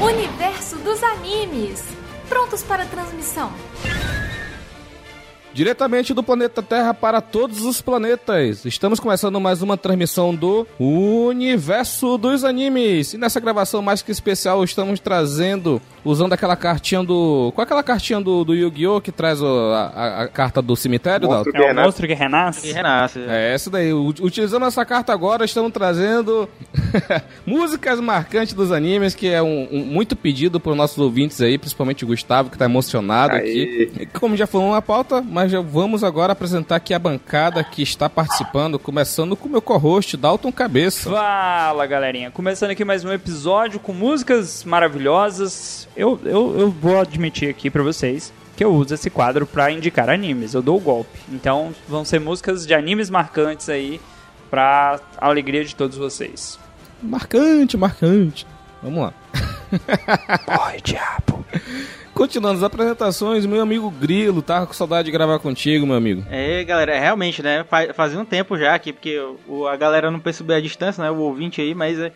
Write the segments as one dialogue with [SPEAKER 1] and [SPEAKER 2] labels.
[SPEAKER 1] Universo dos animes. Prontos para transmissão.
[SPEAKER 2] Diretamente do planeta Terra para todos os planetas. Estamos começando mais uma transmissão do Universo dos Animes. E nessa gravação mais que especial estamos trazendo, usando aquela cartinha do... Qual é aquela cartinha do, do Yu-Gi-Oh! que traz o- a, a- carta do cemitério, Dalton?
[SPEAKER 3] É o monstro que renasce?
[SPEAKER 4] E renasce.
[SPEAKER 2] É essa daí. U- Utilizando essa carta agora, estamos trazendo músicas marcantes dos animes, que é um, um- muito pedido por nossos ouvintes aí, principalmente o Gustavo, que tá emocionado
[SPEAKER 3] Aê.
[SPEAKER 2] aqui. Como já falou na pauta, mas já vamos agora apresentar aqui a bancada que está participando, começando com o meu co-host, Dalton Cabeça.
[SPEAKER 3] Fala galerinha, começando aqui mais um episódio com músicas maravilhosas. Eu, eu, eu vou admitir aqui pra vocês que eu uso esse quadro pra indicar animes, eu dou o golpe. Então vão ser músicas de animes marcantes aí pra alegria de todos vocês.
[SPEAKER 2] Marcante, marcante. Vamos lá.
[SPEAKER 3] Oi, diabo.
[SPEAKER 2] Continuando as apresentações, meu amigo Grilo, tava com saudade de gravar contigo, meu amigo.
[SPEAKER 4] É, galera, realmente, né? fa- Fazia um tempo já aqui, porque a galera não percebeu a distância, né? O ouvinte aí, mas é,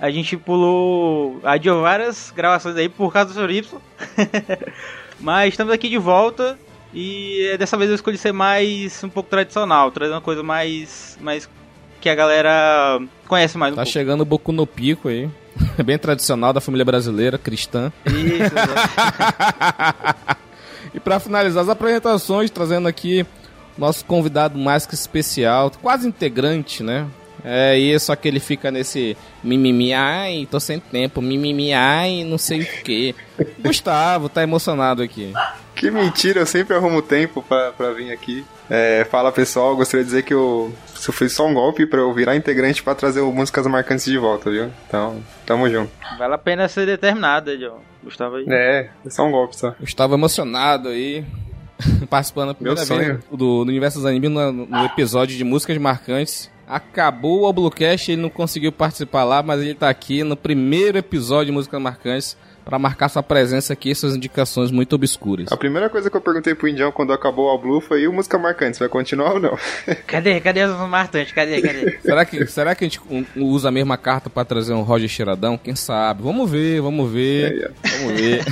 [SPEAKER 4] a gente pulou. Adiou várias gravações aí por causa do Sr. Y. mas estamos aqui de volta. E dessa vez eu escolhi ser mais um pouco tradicional, trazer uma coisa mais. mais que a galera conhece mais um
[SPEAKER 2] Tá
[SPEAKER 4] pouco.
[SPEAKER 2] chegando o Boku no Pico aí. Bem tradicional da família brasileira, cristã.
[SPEAKER 4] Isso.
[SPEAKER 2] E pra finalizar as apresentações, trazendo aqui nosso convidado mais que especial, quase integrante, né? É isso, só que ele fica nesse mimimi, ai, tô sem tempo, mimimi, ai, não sei o que. Gustavo, tá emocionado aqui.
[SPEAKER 5] Que mentira, eu sempre arrumo tempo pra, pra vir aqui. É, fala pessoal, gostaria de dizer que eu, isso foi só um golpe pra eu virar integrante pra trazer o músicas marcantes de volta, viu? Então, tamo junto.
[SPEAKER 4] vale a pena ser determinado, John. Gustavo aí.
[SPEAKER 5] É, é só um golpe só.
[SPEAKER 2] Gustavo emocionado aí, participando da primeira vez do, do Universo dos Animes no, no episódio de músicas marcantes. Acabou o Oblocast, ele não conseguiu participar lá, mas ele tá aqui no primeiro episódio de músicas marcantes pra marcar sua presença aqui e suas indicações muito obscuras.
[SPEAKER 5] A primeira coisa que eu perguntei pro Indião quando acabou o Blue foi: e o música marcante, vai continuar ou não?
[SPEAKER 4] Cadê? Cadê os marcantes? Cadê? Cadê?
[SPEAKER 2] Será que, será que a gente usa a mesma carta pra trazer um Roger Cheiradão? Quem sabe? Vamos ver, vamos ver, vamos ver.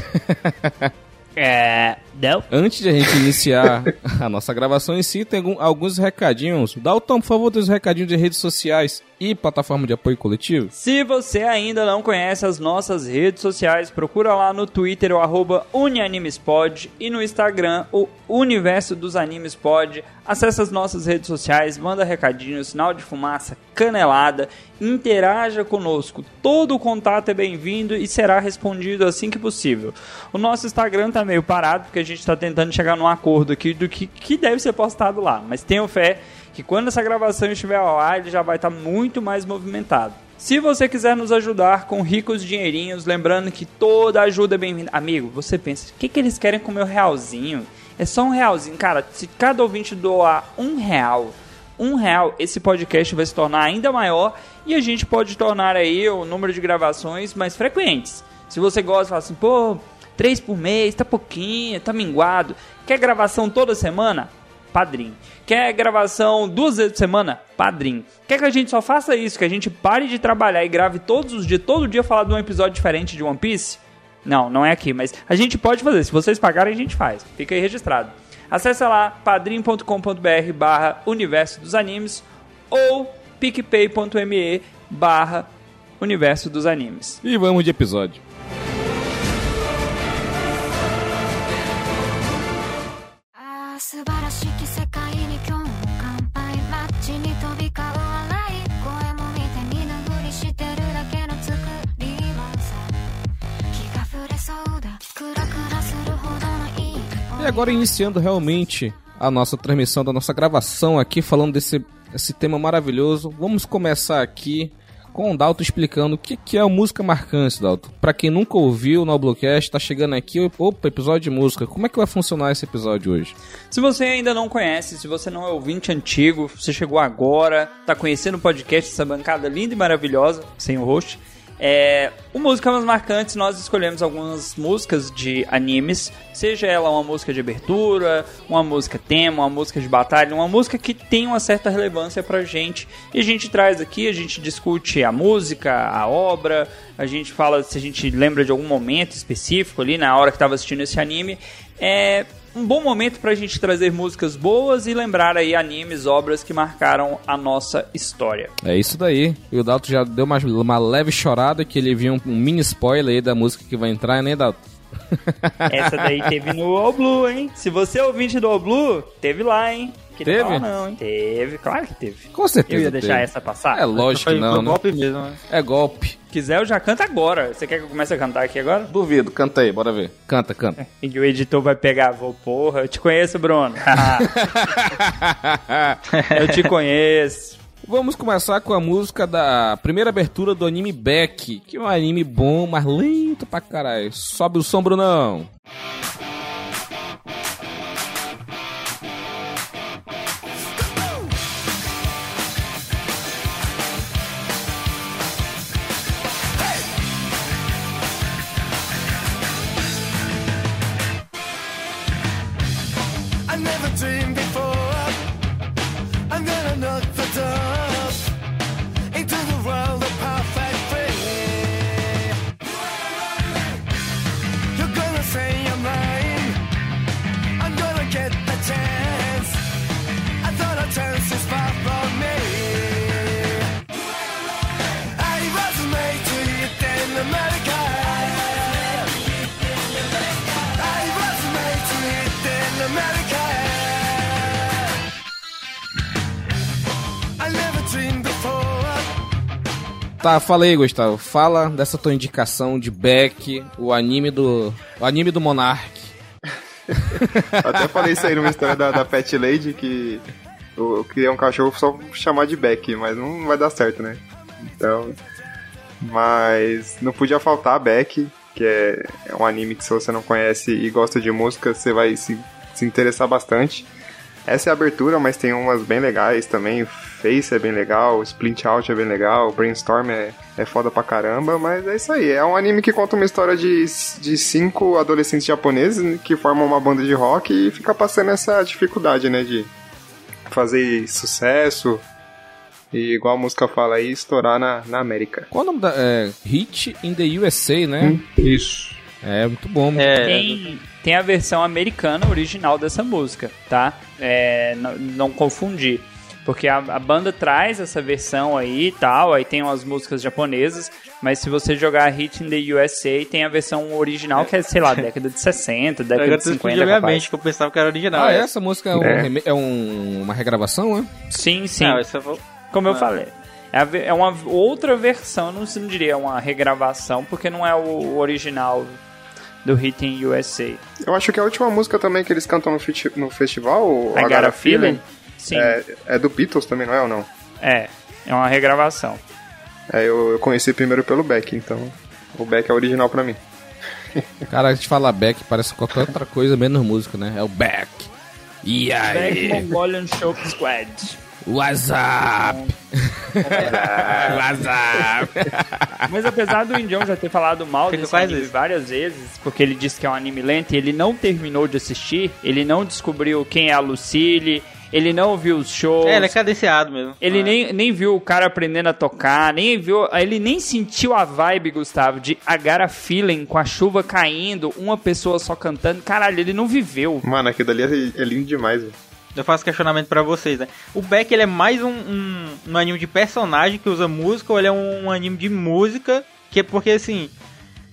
[SPEAKER 3] É. Não?
[SPEAKER 2] Antes de a gente iniciar a nossa gravação em si, tem algum- alguns recadinhos. Dalton, por favor, tem os recadinhos de redes sociais e plataforma de apoio coletivo.
[SPEAKER 3] Se você ainda não conhece as nossas redes sociais, procura lá no Twitter o arroba UniAnimesPod e no Instagram o Universo dos Animes Pod. Acesse as nossas redes sociais, manda recadinho, sinal de fumaça, canelada, interaja conosco. Todo o contato é bem-vindo e será respondido assim que possível. O nosso Instagram tá meio parado porque a gente tá tentando chegar num acordo aqui do que, que deve ser postado lá, mas tenho fé que quando essa gravação estiver ao ar, ele já vai estar muito mais movimentado. Se você quiser nos ajudar com ricos dinheirinhos, lembrando que toda ajuda é bem-vinda. Amigo, você pensa, o que, que eles querem com o meu realzinho? É só um realzinho. Cara, se cada ouvinte doar um real, um real, esse podcast vai se tornar ainda maior e a gente pode tornar aí o número de gravações mais frequentes. Se você gosta, fala assim, pô, três por mês, tá pouquinho, tá minguado. Quer gravação toda semana? Padrim. Quer gravação duas vezes por semana? Padrim. Quer que a gente só faça isso, que a gente pare de trabalhar e grave todos os dias, todo dia falar de um episódio diferente de One Piece? Não, não é aqui, mas a gente pode fazer. Se vocês pagarem, a gente faz. Fica aí registrado. Acesse lá padrim.com.br barra universo dos animes ou picpay.me barra universo dos animes.
[SPEAKER 2] E vamos de episódio. Agora iniciando realmente a nossa transmissão da nossa gravação aqui, falando desse esse tema maravilhoso. Vamos começar aqui com o Dalton explicando o que, que é o música marcante, Dalton. Pra quem nunca ouviu no Oblocast, tá chegando aqui, opa, episódio de música. Como é que vai funcionar esse episódio hoje?
[SPEAKER 3] Se você ainda não conhece, se você não é ouvinte antigo, você chegou agora, tá conhecendo o podcast, essa bancada linda e maravilhosa, sem o host, é, o Músicas Marcantes, nós escolhemos algumas músicas de animes, seja ela uma música de abertura, uma música tema, uma música de batalha, uma música que tem uma certa relevância pra gente. E a gente traz aqui, a gente discute a música, a obra, a gente fala se a gente lembra de algum momento específico ali na hora que estava assistindo esse anime. É, um bom momento pra gente trazer músicas boas e lembrar aí animes, obras que marcaram a nossa história.
[SPEAKER 2] É isso daí. E o Dalton já deu uma, uma leve chorada que ele viu um, um mini spoiler aí da música que vai entrar, né, Dalton?
[SPEAKER 3] Essa daí teve no All Blue, hein? Se você é ouvinte do All Blue, teve lá, hein? Que
[SPEAKER 2] Teve?
[SPEAKER 3] Não, não, hein? Teve, claro que teve.
[SPEAKER 2] Com certeza.
[SPEAKER 3] Eu ia deixar
[SPEAKER 2] teve.
[SPEAKER 3] essa passar?
[SPEAKER 2] É lógico que não,
[SPEAKER 4] foi
[SPEAKER 2] né?
[SPEAKER 4] golpe mesmo, né?
[SPEAKER 2] É golpe.
[SPEAKER 3] quiser, eu já canto agora. Você quer que eu comece a cantar aqui agora?
[SPEAKER 2] Duvido, canta aí, bora ver. Canta, canta.
[SPEAKER 3] E que o editor vai pegar, vou, porra, eu te conheço, Bruno. eu te conheço.
[SPEAKER 2] Vamos começar com a música da primeira abertura do anime Beck, que é um anime bom, mas lento pra caralho. Sobe o som, Brunão.
[SPEAKER 6] I never dreamed before.
[SPEAKER 2] Tá, fala aí, Gustavo. Fala dessa tua indicação de Beck, o anime do. O anime do Monark.
[SPEAKER 5] Até falei isso aí numa história da, da Pet Lady que eu, eu um cachorro só chamar de Beck, mas não vai dar certo, né? Então. Mas não podia faltar Beck, que é, é um anime que se você não conhece e gosta de música, você vai se, se interessar bastante. Essa é a abertura, mas tem umas bem legais também. Face é bem legal, Splint Out é bem legal, Brainstorm é, é foda pra caramba, mas é isso aí. É um anime que conta uma história de, de cinco adolescentes japoneses que formam uma banda de rock e fica passando essa dificuldade, né, de fazer sucesso e, igual a música fala aí, estourar na, na América.
[SPEAKER 2] Qual o nome da. É, Hit in the USA, né?
[SPEAKER 5] Isso.
[SPEAKER 2] É, muito bom. muito
[SPEAKER 4] É,
[SPEAKER 3] Tem, tem a versão americana original dessa música, tá? É, não, não confundir. Porque a, a banda traz essa versão aí e tal, aí tem umas músicas japonesas, mas se você jogar Hit in the USA, tem a versão original que é, sei lá, década de 60, década de
[SPEAKER 4] tu
[SPEAKER 3] 50,
[SPEAKER 4] explodiu minha
[SPEAKER 3] capaz.
[SPEAKER 4] mente, que eu pensava que era original.
[SPEAKER 2] Ah,
[SPEAKER 4] é.
[SPEAKER 2] essa música é, um,
[SPEAKER 5] É.
[SPEAKER 2] é um- uma regravação, né?
[SPEAKER 3] Sim, sim.
[SPEAKER 4] Não, essa foi...
[SPEAKER 3] Como eu
[SPEAKER 4] Ah.
[SPEAKER 3] falei. É, a é uma outra versão, não, não diria uma regravação, porque não é o original do Hit in USA.
[SPEAKER 5] Eu acho que a última música também que eles cantam no, no festival, o
[SPEAKER 3] I Got a Feeling? Sim, é.
[SPEAKER 5] é, é do Beatles também, não é ou não?
[SPEAKER 3] é. uma regravação.
[SPEAKER 5] É, eu, eu conheci primeiro pelo Beck, então o Beck é original pra mim.
[SPEAKER 2] Cara, a gente fala Beck, parece qualquer outra coisa menos música, né? É o Beck. E aí?
[SPEAKER 3] Mongolian Show Squad.
[SPEAKER 2] WhatsApp! WhatsApp!
[SPEAKER 3] Mas apesar do Indião já ter falado mal
[SPEAKER 4] Fica
[SPEAKER 3] desse anime
[SPEAKER 4] isso.
[SPEAKER 3] várias vezes, porque ele disse que é um anime lento e ele não terminou de assistir, ele não descobriu quem é a Lucille, ele não viu os shows.
[SPEAKER 4] É, ele é cadenciado mesmo.
[SPEAKER 3] Ele
[SPEAKER 4] Ah.
[SPEAKER 3] nem, nem viu o cara aprendendo a tocar, nem viu. Ele nem sentiu a vibe, Gustavo, de Agara Feeling com a chuva caindo, uma pessoa só cantando. Caralho, ele não viveu.
[SPEAKER 5] Mano, aquilo dali é, é lindo demais, velho.
[SPEAKER 4] Eu faço questionamento pra vocês, né? O Beck, ele é mais um, um, um anime de personagem que usa música ou ele é um, anime de música? Que é porque, assim,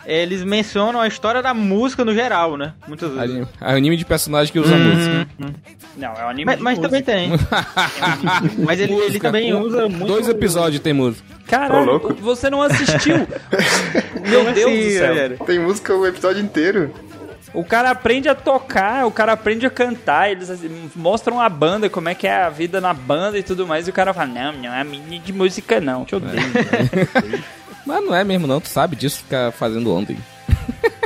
[SPEAKER 4] eles mencionam a história da música no geral, né? Muitas vezes.
[SPEAKER 2] Anime, anime de personagem que usa música.
[SPEAKER 3] Não, é um anime
[SPEAKER 4] Mas,
[SPEAKER 3] de
[SPEAKER 4] mas
[SPEAKER 3] música.
[SPEAKER 4] também tem. mas ele, ele também
[SPEAKER 2] Um-
[SPEAKER 4] usa muito...
[SPEAKER 2] Dois episódios tem música.
[SPEAKER 3] Caralho,
[SPEAKER 5] louco.
[SPEAKER 3] você não assistiu. Meu Deus
[SPEAKER 4] assim,
[SPEAKER 3] do céu.
[SPEAKER 5] Tem música o episódio inteiro.
[SPEAKER 3] O cara aprende a tocar, o cara aprende a cantar, eles assim, mostram a banda, como é que é a vida na banda e tudo mais, e o cara fala, não, não é minha de música não, te odeio.
[SPEAKER 2] Mas não é mesmo não, tu sabe disso, ficar fazendo ontem.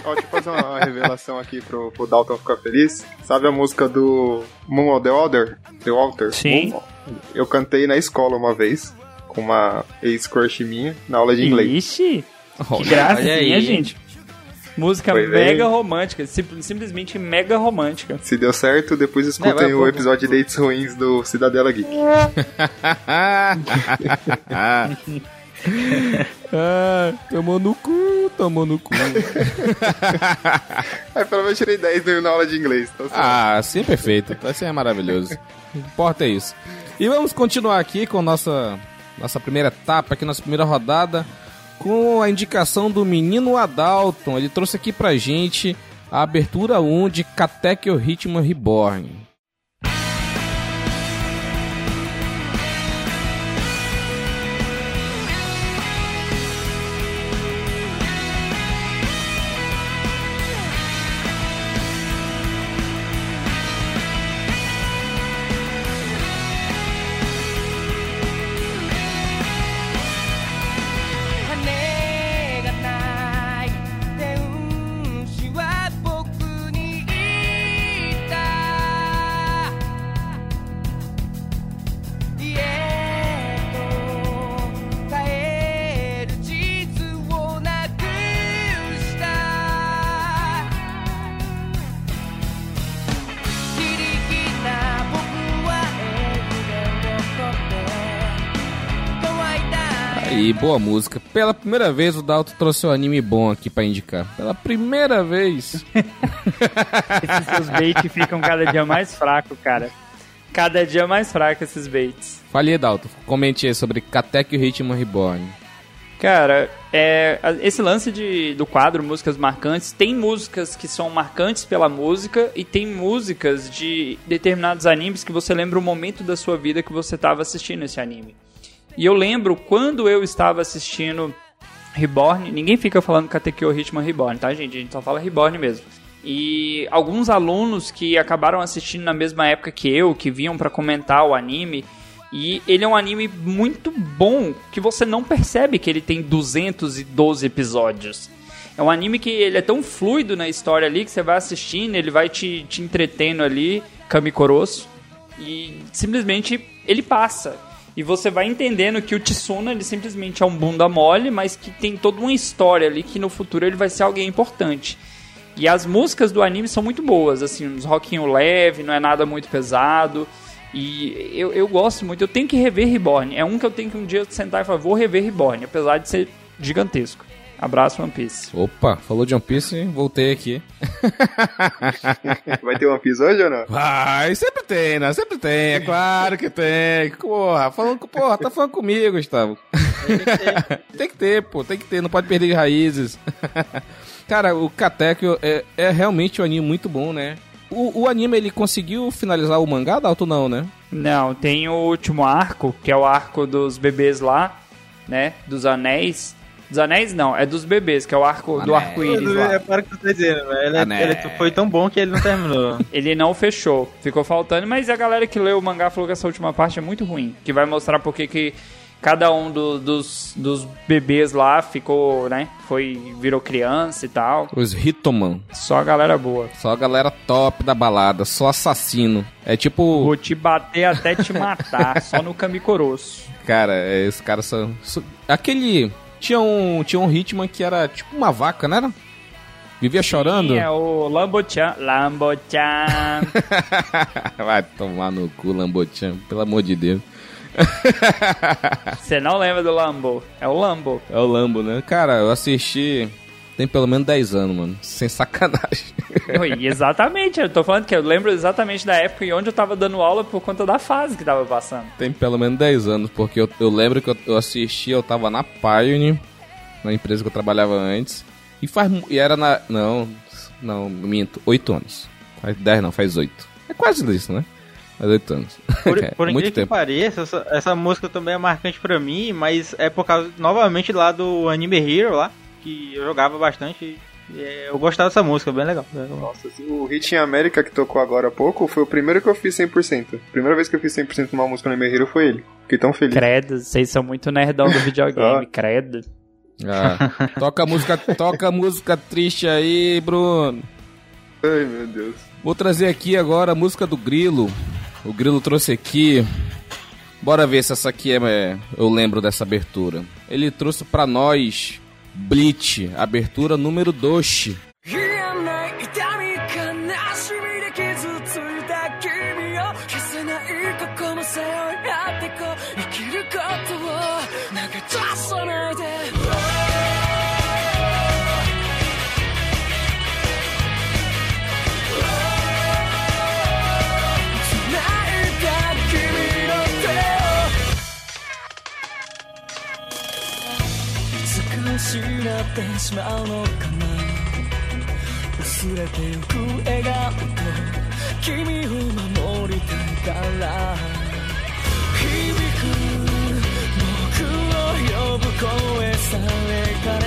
[SPEAKER 5] Ó, deixa eu fazer uma revelação aqui pro, pro Dalton ficar feliz. Sabe a música do Moon of the Alder? The Alter?
[SPEAKER 3] Sim.
[SPEAKER 5] Moon? Eu cantei na escola uma vez, com uma ex-crush minha, na aula de inglês.
[SPEAKER 3] Ixi, que gracinha,
[SPEAKER 4] aí.
[SPEAKER 3] gente. Música
[SPEAKER 5] Foi
[SPEAKER 3] mega
[SPEAKER 5] bem.
[SPEAKER 3] romântica, sim- simplesmente mega romântica.
[SPEAKER 5] Se deu certo, depois escutem
[SPEAKER 4] vai,
[SPEAKER 5] o episódio de Dates Ruins do Cidadela Geek.
[SPEAKER 2] ah, tomou no cu, tomou no cu.
[SPEAKER 5] Aí pelo menos eu tirei 10 na aula de inglês. Assim,
[SPEAKER 2] Ah, é perfeito. Assim é maravilhoso. O que importa é isso. E vamos continuar aqui com nossa, nossa primeira etapa, aqui nossa primeira rodada, com a indicação do menino Adalton. Ele trouxe aqui pra gente a abertura 1 de Katekyo Ritmo Reborn. Boa música. Pela primeira vez o Dalton trouxe um anime bom aqui pra indicar. Pela primeira vez.
[SPEAKER 3] Esses seus baits ficam cada dia mais fracos, cara. Cada dia mais fraco esses baits.
[SPEAKER 2] Fale aí, Dalton. Comente aí sobre Katekyo Ritmo Reborn.
[SPEAKER 3] Cara, é, esse lance de, do quadro Músicas Marcantes, tem músicas que são marcantes pela música e tem músicas de determinados animes que você lembra o momento da sua vida que você estava assistindo esse anime. E eu lembro quando eu estava assistindo Reborn, ninguém fica falando Katekyo Ritmo Reborn, tá, gente? A gente só fala Reborn mesmo. E alguns alunos que acabaram assistindo na mesma época que eu, que vinham pra comentar o anime, e ele é um anime muito bom, que você não percebe que ele tem 212 episódios. É um anime que ele é tão fluido na história ali que você vai assistindo, ele vai te, te entretendo ali, Kamikoroso, e simplesmente ele passa. E você vai entendendo que o Tsuna ele simplesmente é um bunda mole, mas que tem toda uma história ali que no futuro ele vai ser alguém importante. E as músicas do anime são muito boas, assim, uns rockinho leve, não é nada muito pesado. E eu, eu gosto muito, eu tenho que rever Reborn. É um que eu tenho que um dia sentar e falar, vou rever Reborn, apesar de ser gigantesco. Abraço, One Piece.
[SPEAKER 2] Opa, falou de One Piece, voltei aqui.
[SPEAKER 5] Vai ter One Piece hoje ou não?
[SPEAKER 2] Vai, sempre tem, né? Sempre tem, é claro que tem. Porra, falando com, porra, tá falando comigo, Gustavo. tem que ter, pô, tem que ter, não pode perder de raízes. Cara, o Katekyo é, é realmente um anime muito bom, né? O, o anime, ele conseguiu finalizar o mangá, Dalton, não, né?
[SPEAKER 3] Não, tem o último arco, que é o arco dos bebês lá, né? Dos anéis. Dos anéis não, é dos bebês, que é o arco do
[SPEAKER 2] Anéis.
[SPEAKER 3] arco-íris lá.
[SPEAKER 4] É para o que você tá dizendo, velho. Ele,
[SPEAKER 2] né?
[SPEAKER 4] ele foi tão bom que ele não terminou.
[SPEAKER 3] Ele não fechou, ficou faltando, mas a galera que leu o mangá falou que essa última parte é muito ruim, que vai mostrar porque que cada um do- dos, dos bebês lá ficou, né, foi, virou criança e tal.
[SPEAKER 2] Os Hitoman.
[SPEAKER 3] Só a galera boa.
[SPEAKER 2] Só a galera top da balada, só assassino. É tipo,
[SPEAKER 3] Vou te bater até te matar, só no Kamikoroso.
[SPEAKER 2] cara, é, esses caras são. são- Aquele. Tinha um, tinha um Hitman que era tipo uma vaca, não era? Vivia chorando.
[SPEAKER 3] Sim, é o Lambo-chan. Lambo-chan.
[SPEAKER 2] Vai tomar no cu, Lambochan, pelo amor de Deus.
[SPEAKER 3] Você não lembra do Lambo? É o Lambo.
[SPEAKER 2] É o Lambo, né? Cara, eu assisti tem pelo menos 10 anos, mano. Sem sacanagem.
[SPEAKER 3] Oi, exatamente, eu tô falando que eu lembro exatamente da época e onde eu tava dando aula por conta da fase que tava passando.
[SPEAKER 2] tem pelo menos 10 anos, porque eu, eu lembro que eu, eu assisti, eu tava na Pioneer, na empresa que eu trabalhava antes. E faz. E era na. Não, não, minto, 8 anos. Faz 10 não, faz 8. É quase isso, né? Faz 8 anos.
[SPEAKER 4] Por,
[SPEAKER 2] É,
[SPEAKER 4] por
[SPEAKER 2] muito
[SPEAKER 4] incrível que
[SPEAKER 2] tempo.
[SPEAKER 4] pareça, essa, essa música também é marcante pra mim, mas é por causa, novamente, lá do Anime Hero lá, que eu jogava bastante. E, é, eu gostava dessa música, bem legal. bem legal.
[SPEAKER 5] Nossa, assim, o Hit em América que tocou agora há pouco foi o primeiro que eu fiz 100%. Primeira vez que eu fiz 100% numa música no Hero foi ele. Fiquei tão feliz.
[SPEAKER 3] Credo, vocês são muito nerdão do videogame,
[SPEAKER 5] Ah.
[SPEAKER 3] credo.
[SPEAKER 2] Ah, toca a música, toca música triste aí, Bruno.
[SPEAKER 5] Ai, meu Deus.
[SPEAKER 2] Vou trazer aqui agora a música do Grilo. O Grilo trouxe aqui. Bora ver se essa aqui é, é- eu lembro dessa abertura. Ele trouxe pra nós Bleach, abertura número 2.
[SPEAKER 6] ってしまうのかな薄れてゆく笑顔と君を守りたいから。響く僕を呼ぶ声さえかね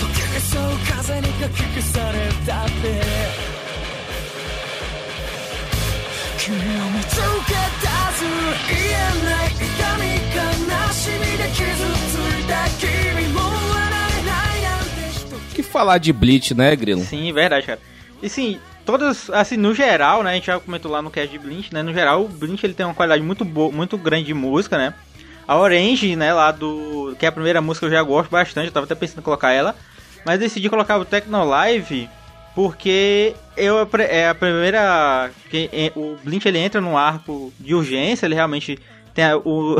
[SPEAKER 6] 溶け消そう風にかき消されたって。君を見つけ出す言えない痛み悲しみで傷ついた君。
[SPEAKER 2] Falar de Bleach, né, Grilo?
[SPEAKER 4] Sim, verdade, cara. E sim, todas, assim, no geral, né, a gente já comentou lá no cast de Blink, né, no geral, o Blink ele tem uma qualidade muito boa, muito grande de música, né. A Orange, né, lá do, que é a primeira música eu já gosto bastante, eu tava até pensando em colocar ela, mas decidi colocar o Techno Live porque eu é a primeira que é, o Blink ele entra num arco de urgência, ele realmente tem a- o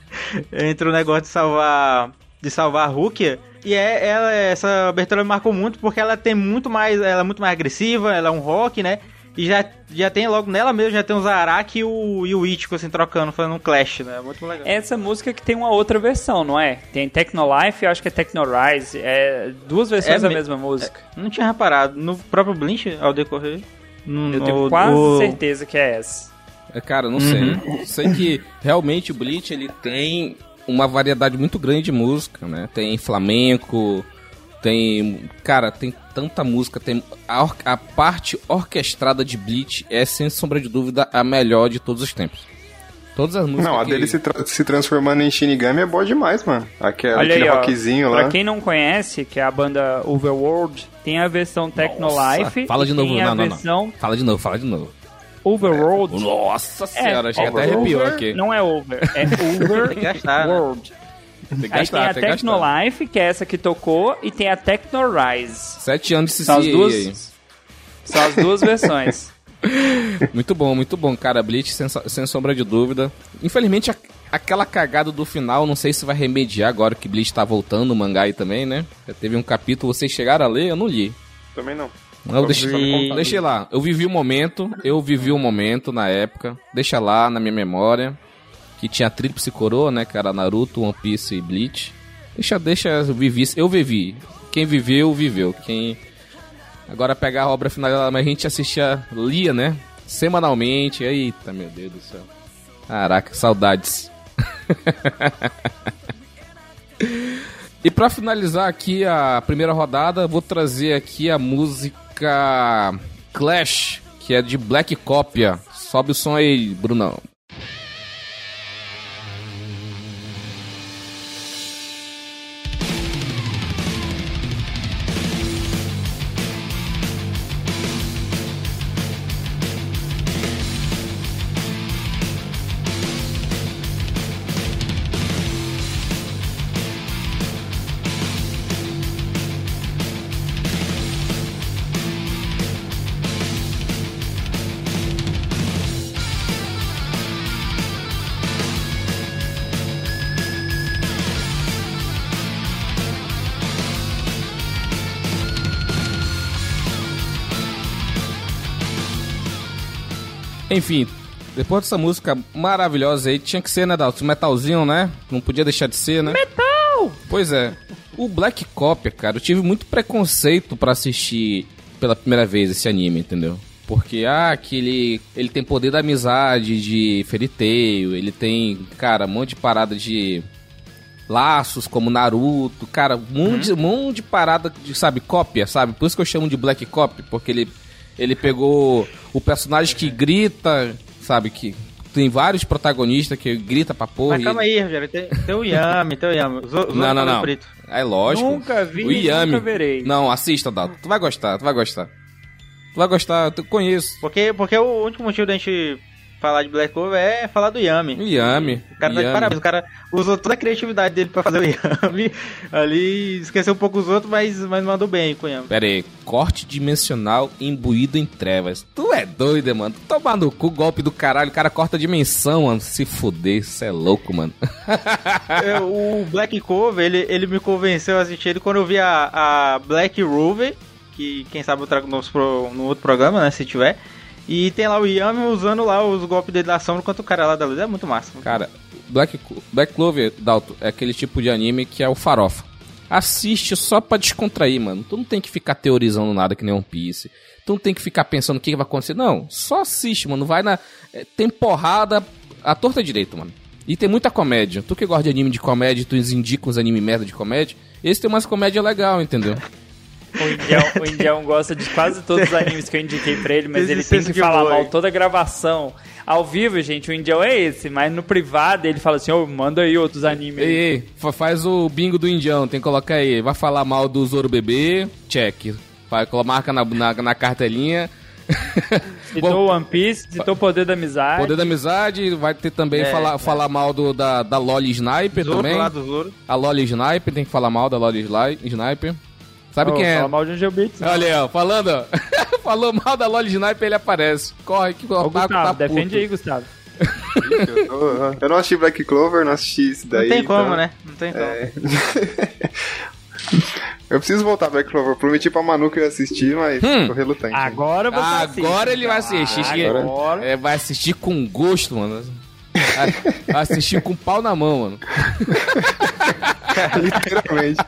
[SPEAKER 4] entra o negócio de salvar de salvar a Rukia e é ela essa abertura me marcou muito porque ela tem muito mais ela é muito mais agressiva, ela é um rock, né? E já, já tem logo nela mesmo, já tem o Zaraki e o, e o Ichigo assim trocando, fazendo um clash, né? Muito legal.
[SPEAKER 3] Essa música que tem uma outra versão, não é? Tem Techno Life e acho que é Techno Rise. É duas versões
[SPEAKER 4] É
[SPEAKER 3] da
[SPEAKER 4] me-
[SPEAKER 3] mesma música.
[SPEAKER 4] Não tinha reparado. No próprio Blink, ao decorrer. no-
[SPEAKER 3] Eu tenho
[SPEAKER 4] no-
[SPEAKER 3] quase
[SPEAKER 4] o-
[SPEAKER 3] certeza que é essa.
[SPEAKER 2] É, Cara, não sei. Sei que realmente o Bleach ele tem uma variedade muito grande de música, né? Tem flamenco, tem. Cara, tem tanta música. Tem a, or- a parte orquestrada de Bleach é, sem sombra de dúvida, a melhor de todos os tempos. Todas as músicas.
[SPEAKER 5] Não, a
[SPEAKER 2] que-
[SPEAKER 5] dele se, tra- se transformando em Shinigami é boa demais, mano. Aquela,
[SPEAKER 3] Olha
[SPEAKER 5] aquele
[SPEAKER 3] aí, ó.
[SPEAKER 5] rockzinho
[SPEAKER 3] Pra
[SPEAKER 5] lá.
[SPEAKER 3] quem não conhece, que é a banda Overworld, tem a versão Techno
[SPEAKER 2] Nossa,
[SPEAKER 3] Life.
[SPEAKER 2] Fala de novo,
[SPEAKER 3] tem
[SPEAKER 2] não,
[SPEAKER 3] a
[SPEAKER 2] não,
[SPEAKER 3] versão
[SPEAKER 2] não. Fala de novo, fala de novo.
[SPEAKER 3] Overworld.
[SPEAKER 2] Nossa senhora, chega até
[SPEAKER 3] over-
[SPEAKER 2] arrepiou aqui.
[SPEAKER 3] Não é over, é Over
[SPEAKER 4] Tem que gastar, né?
[SPEAKER 2] Tem que
[SPEAKER 3] Aí tem
[SPEAKER 2] gastar,
[SPEAKER 3] a
[SPEAKER 2] tem que
[SPEAKER 3] Techno
[SPEAKER 2] gastar.
[SPEAKER 3] Life, que é essa que tocou, e tem a Techno Rise.
[SPEAKER 2] Sete anos de
[SPEAKER 3] São as duas,
[SPEAKER 2] aí.
[SPEAKER 3] são as duas versões.
[SPEAKER 2] Muito bom, muito bom, cara. Bleach, sem, sem sombra de dúvida. Infelizmente, a- aquela cagada do final, não sei se vai remediar agora que Bleach tá voltando no mangá aí também, né? Já teve um capítulo, vocês chegaram a ler? Eu não li.
[SPEAKER 5] Também não.
[SPEAKER 2] Eu deixei,
[SPEAKER 5] vi
[SPEAKER 2] deixei lá. Eu vivi o momento, eu vivi o momento na época. Deixa lá na minha memória. Que tinha a tríplice coroa, né? Era Naruto, One Piece e Bleach. Deixa, deixa, eu vivi. Eu vivi. Quem viveu, viveu. Quem. Agora pegar a obra final, mas a gente assistia, lia, né? Semanalmente. Eita, meu Deus do céu. Caraca, saudades. E pra finalizar aqui a primeira rodada, vou trazer aqui a música Clash, que é de Black Cópia. Sobe o som aí, Brunão. Enfim, depois dessa música maravilhosa aí, tinha que ser, né, Dalton? Metalzinho, né? Não podia deixar de ser, né? Metal! Pois é. O Black Copia, cara, eu tive muito preconceito pra assistir pela primeira vez esse anime, entendeu? Porque, ah, que ele, ele tem poder da amizade, de Tail, ele tem, cara, um monte de parada de laços como Naruto, cara, um monte, de- um monte de parada de, sabe, cópia, sabe? Por isso que eu chamo de Black Copy, porque ele, ele pegou o personagem que grita, sabe, que tem vários protagonistas que grita pra porra.
[SPEAKER 4] Mas calma aí, Rogério. Tem, tem o Yami, tem o Yami. Os, os
[SPEAKER 2] Não, não, não.
[SPEAKER 4] Preto.
[SPEAKER 2] É lógico.
[SPEAKER 3] Nunca vi,
[SPEAKER 2] o Yami.
[SPEAKER 3] nunca verei.
[SPEAKER 2] Não, assista, Dato. Tu vai gostar, tu vai gostar. Tu vai gostar, eu conheço.
[SPEAKER 4] Porque, porque o único motivo da gente falar de Black Clover é falar do Yami.
[SPEAKER 2] O Yami.
[SPEAKER 4] O cara tá de
[SPEAKER 2] Yami.
[SPEAKER 4] parabéns. O cara usou toda a criatividade dele pra fazer o Yami. Ali esqueceu um pouco os outros, mas, mas mandou bem com o Yami.
[SPEAKER 2] Pera aí, corte dimensional imbuído em trevas. Tu é doido, mano. Tu Toma no cu, golpe do caralho. O cara corta a dimensão, mano. Se fuder, isso é louco, mano.
[SPEAKER 4] É, o Black Clover, ele, ele me convenceu a assistir ele quando eu vi a, a Black Rover, que quem sabe eu trago no outro programa, né, se tiver. E tem lá o Yami usando lá os golpes dele da sombra enquanto o cara lá da luz. É muito massa.
[SPEAKER 2] Cara, Black, Black Clover, Dalton, é aquele tipo de anime que é o farofa. Assiste só pra descontrair, mano. Tu não tem que ficar teorizando nada que nem One Piece. Tu não tem que ficar pensando o que vai acontecer. Não, só assiste, mano. Vai na. é, Tem porrada à torta direito, mano. E tem muita comédia. Tu que gosta de anime de comédia, tu indica uns anime merda de comédia. Esse tem umas comédia legal, entendeu?
[SPEAKER 3] O Indião, o Indião gosta de quase todos os animes que eu indiquei pra ele, mas
[SPEAKER 4] Esse
[SPEAKER 3] ele tem que falar
[SPEAKER 4] humor
[SPEAKER 3] mal toda a gravação. Ao vivo, gente, o Indião é esse, mas no privado ele fala assim, ô, manda aí outros animes. aí.
[SPEAKER 2] Ei, ei, fa- faz o bingo do indião, tem que colocar aí. Vai falar mal do Zoro Bebê, check. Vai, marca na, na, na cartelinha.
[SPEAKER 3] Citou One Piece, citou o Poder da Amizade.
[SPEAKER 2] Poder da amizade, vai ter também
[SPEAKER 4] É,
[SPEAKER 2] falar,
[SPEAKER 4] é.
[SPEAKER 2] falar mal do, da, da Loli Sniper
[SPEAKER 4] Zoro
[SPEAKER 2] também.
[SPEAKER 4] lá do Zoro.
[SPEAKER 2] A Loli Sniper, tem que falar mal da Loli Sniper. Sabe
[SPEAKER 3] Ô,
[SPEAKER 2] quem é?
[SPEAKER 3] Fala mal de Angel Beats.
[SPEAKER 2] Olha aí, ó, falando, ó. Falou mal da Loli Sniper, ele aparece. Corre que o
[SPEAKER 3] Ô,
[SPEAKER 2] Otaku
[SPEAKER 3] Gustavo,
[SPEAKER 2] tá
[SPEAKER 3] defende
[SPEAKER 2] puto.
[SPEAKER 3] aí, Gustavo.
[SPEAKER 5] Eu, tô- eu não assisti Black Clover, não assisti isso daí.
[SPEAKER 4] Não tem como,
[SPEAKER 5] então-
[SPEAKER 4] né? Não tem como.
[SPEAKER 5] É. eu preciso voltar Black Clover. Prometi pra Manu que eu ia assistir, mas
[SPEAKER 2] Hum.
[SPEAKER 5] tô relutante.
[SPEAKER 3] Agora você assiste.
[SPEAKER 2] Agora ele vai assistir.
[SPEAKER 3] Agora.
[SPEAKER 2] É, vai assistir com gosto, mano. Vai- assistir com pau na mão, mano.
[SPEAKER 5] Literalmente.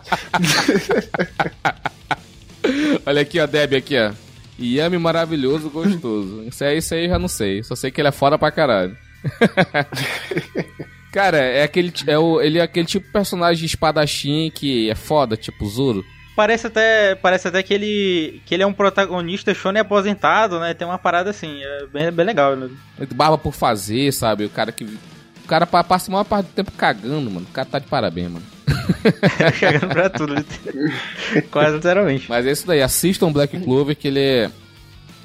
[SPEAKER 2] Olha aqui, ó, Deb, aqui, ó. Yami maravilhoso, gostoso. Isso aí, isso aí eu já não sei. Só sei que ele é foda pra caralho. Cara, é aquele, é o, ele é aquele tipo de personagem de espadachim que é foda, tipo Zoro.
[SPEAKER 4] Parece até, parece até que ele, que ele é um protagonista shonen aposentado, né? Tem uma parada assim, é bem, bem legal. Né?
[SPEAKER 2] Barba por fazer, sabe? O cara que. O cara pa- passa a maior parte do tempo cagando, mano. O cara tá de parabéns, mano.
[SPEAKER 4] Chegando pra tudo, liter- quase literalmente.
[SPEAKER 2] Mas é isso daí, assistam Black Clover que ele é.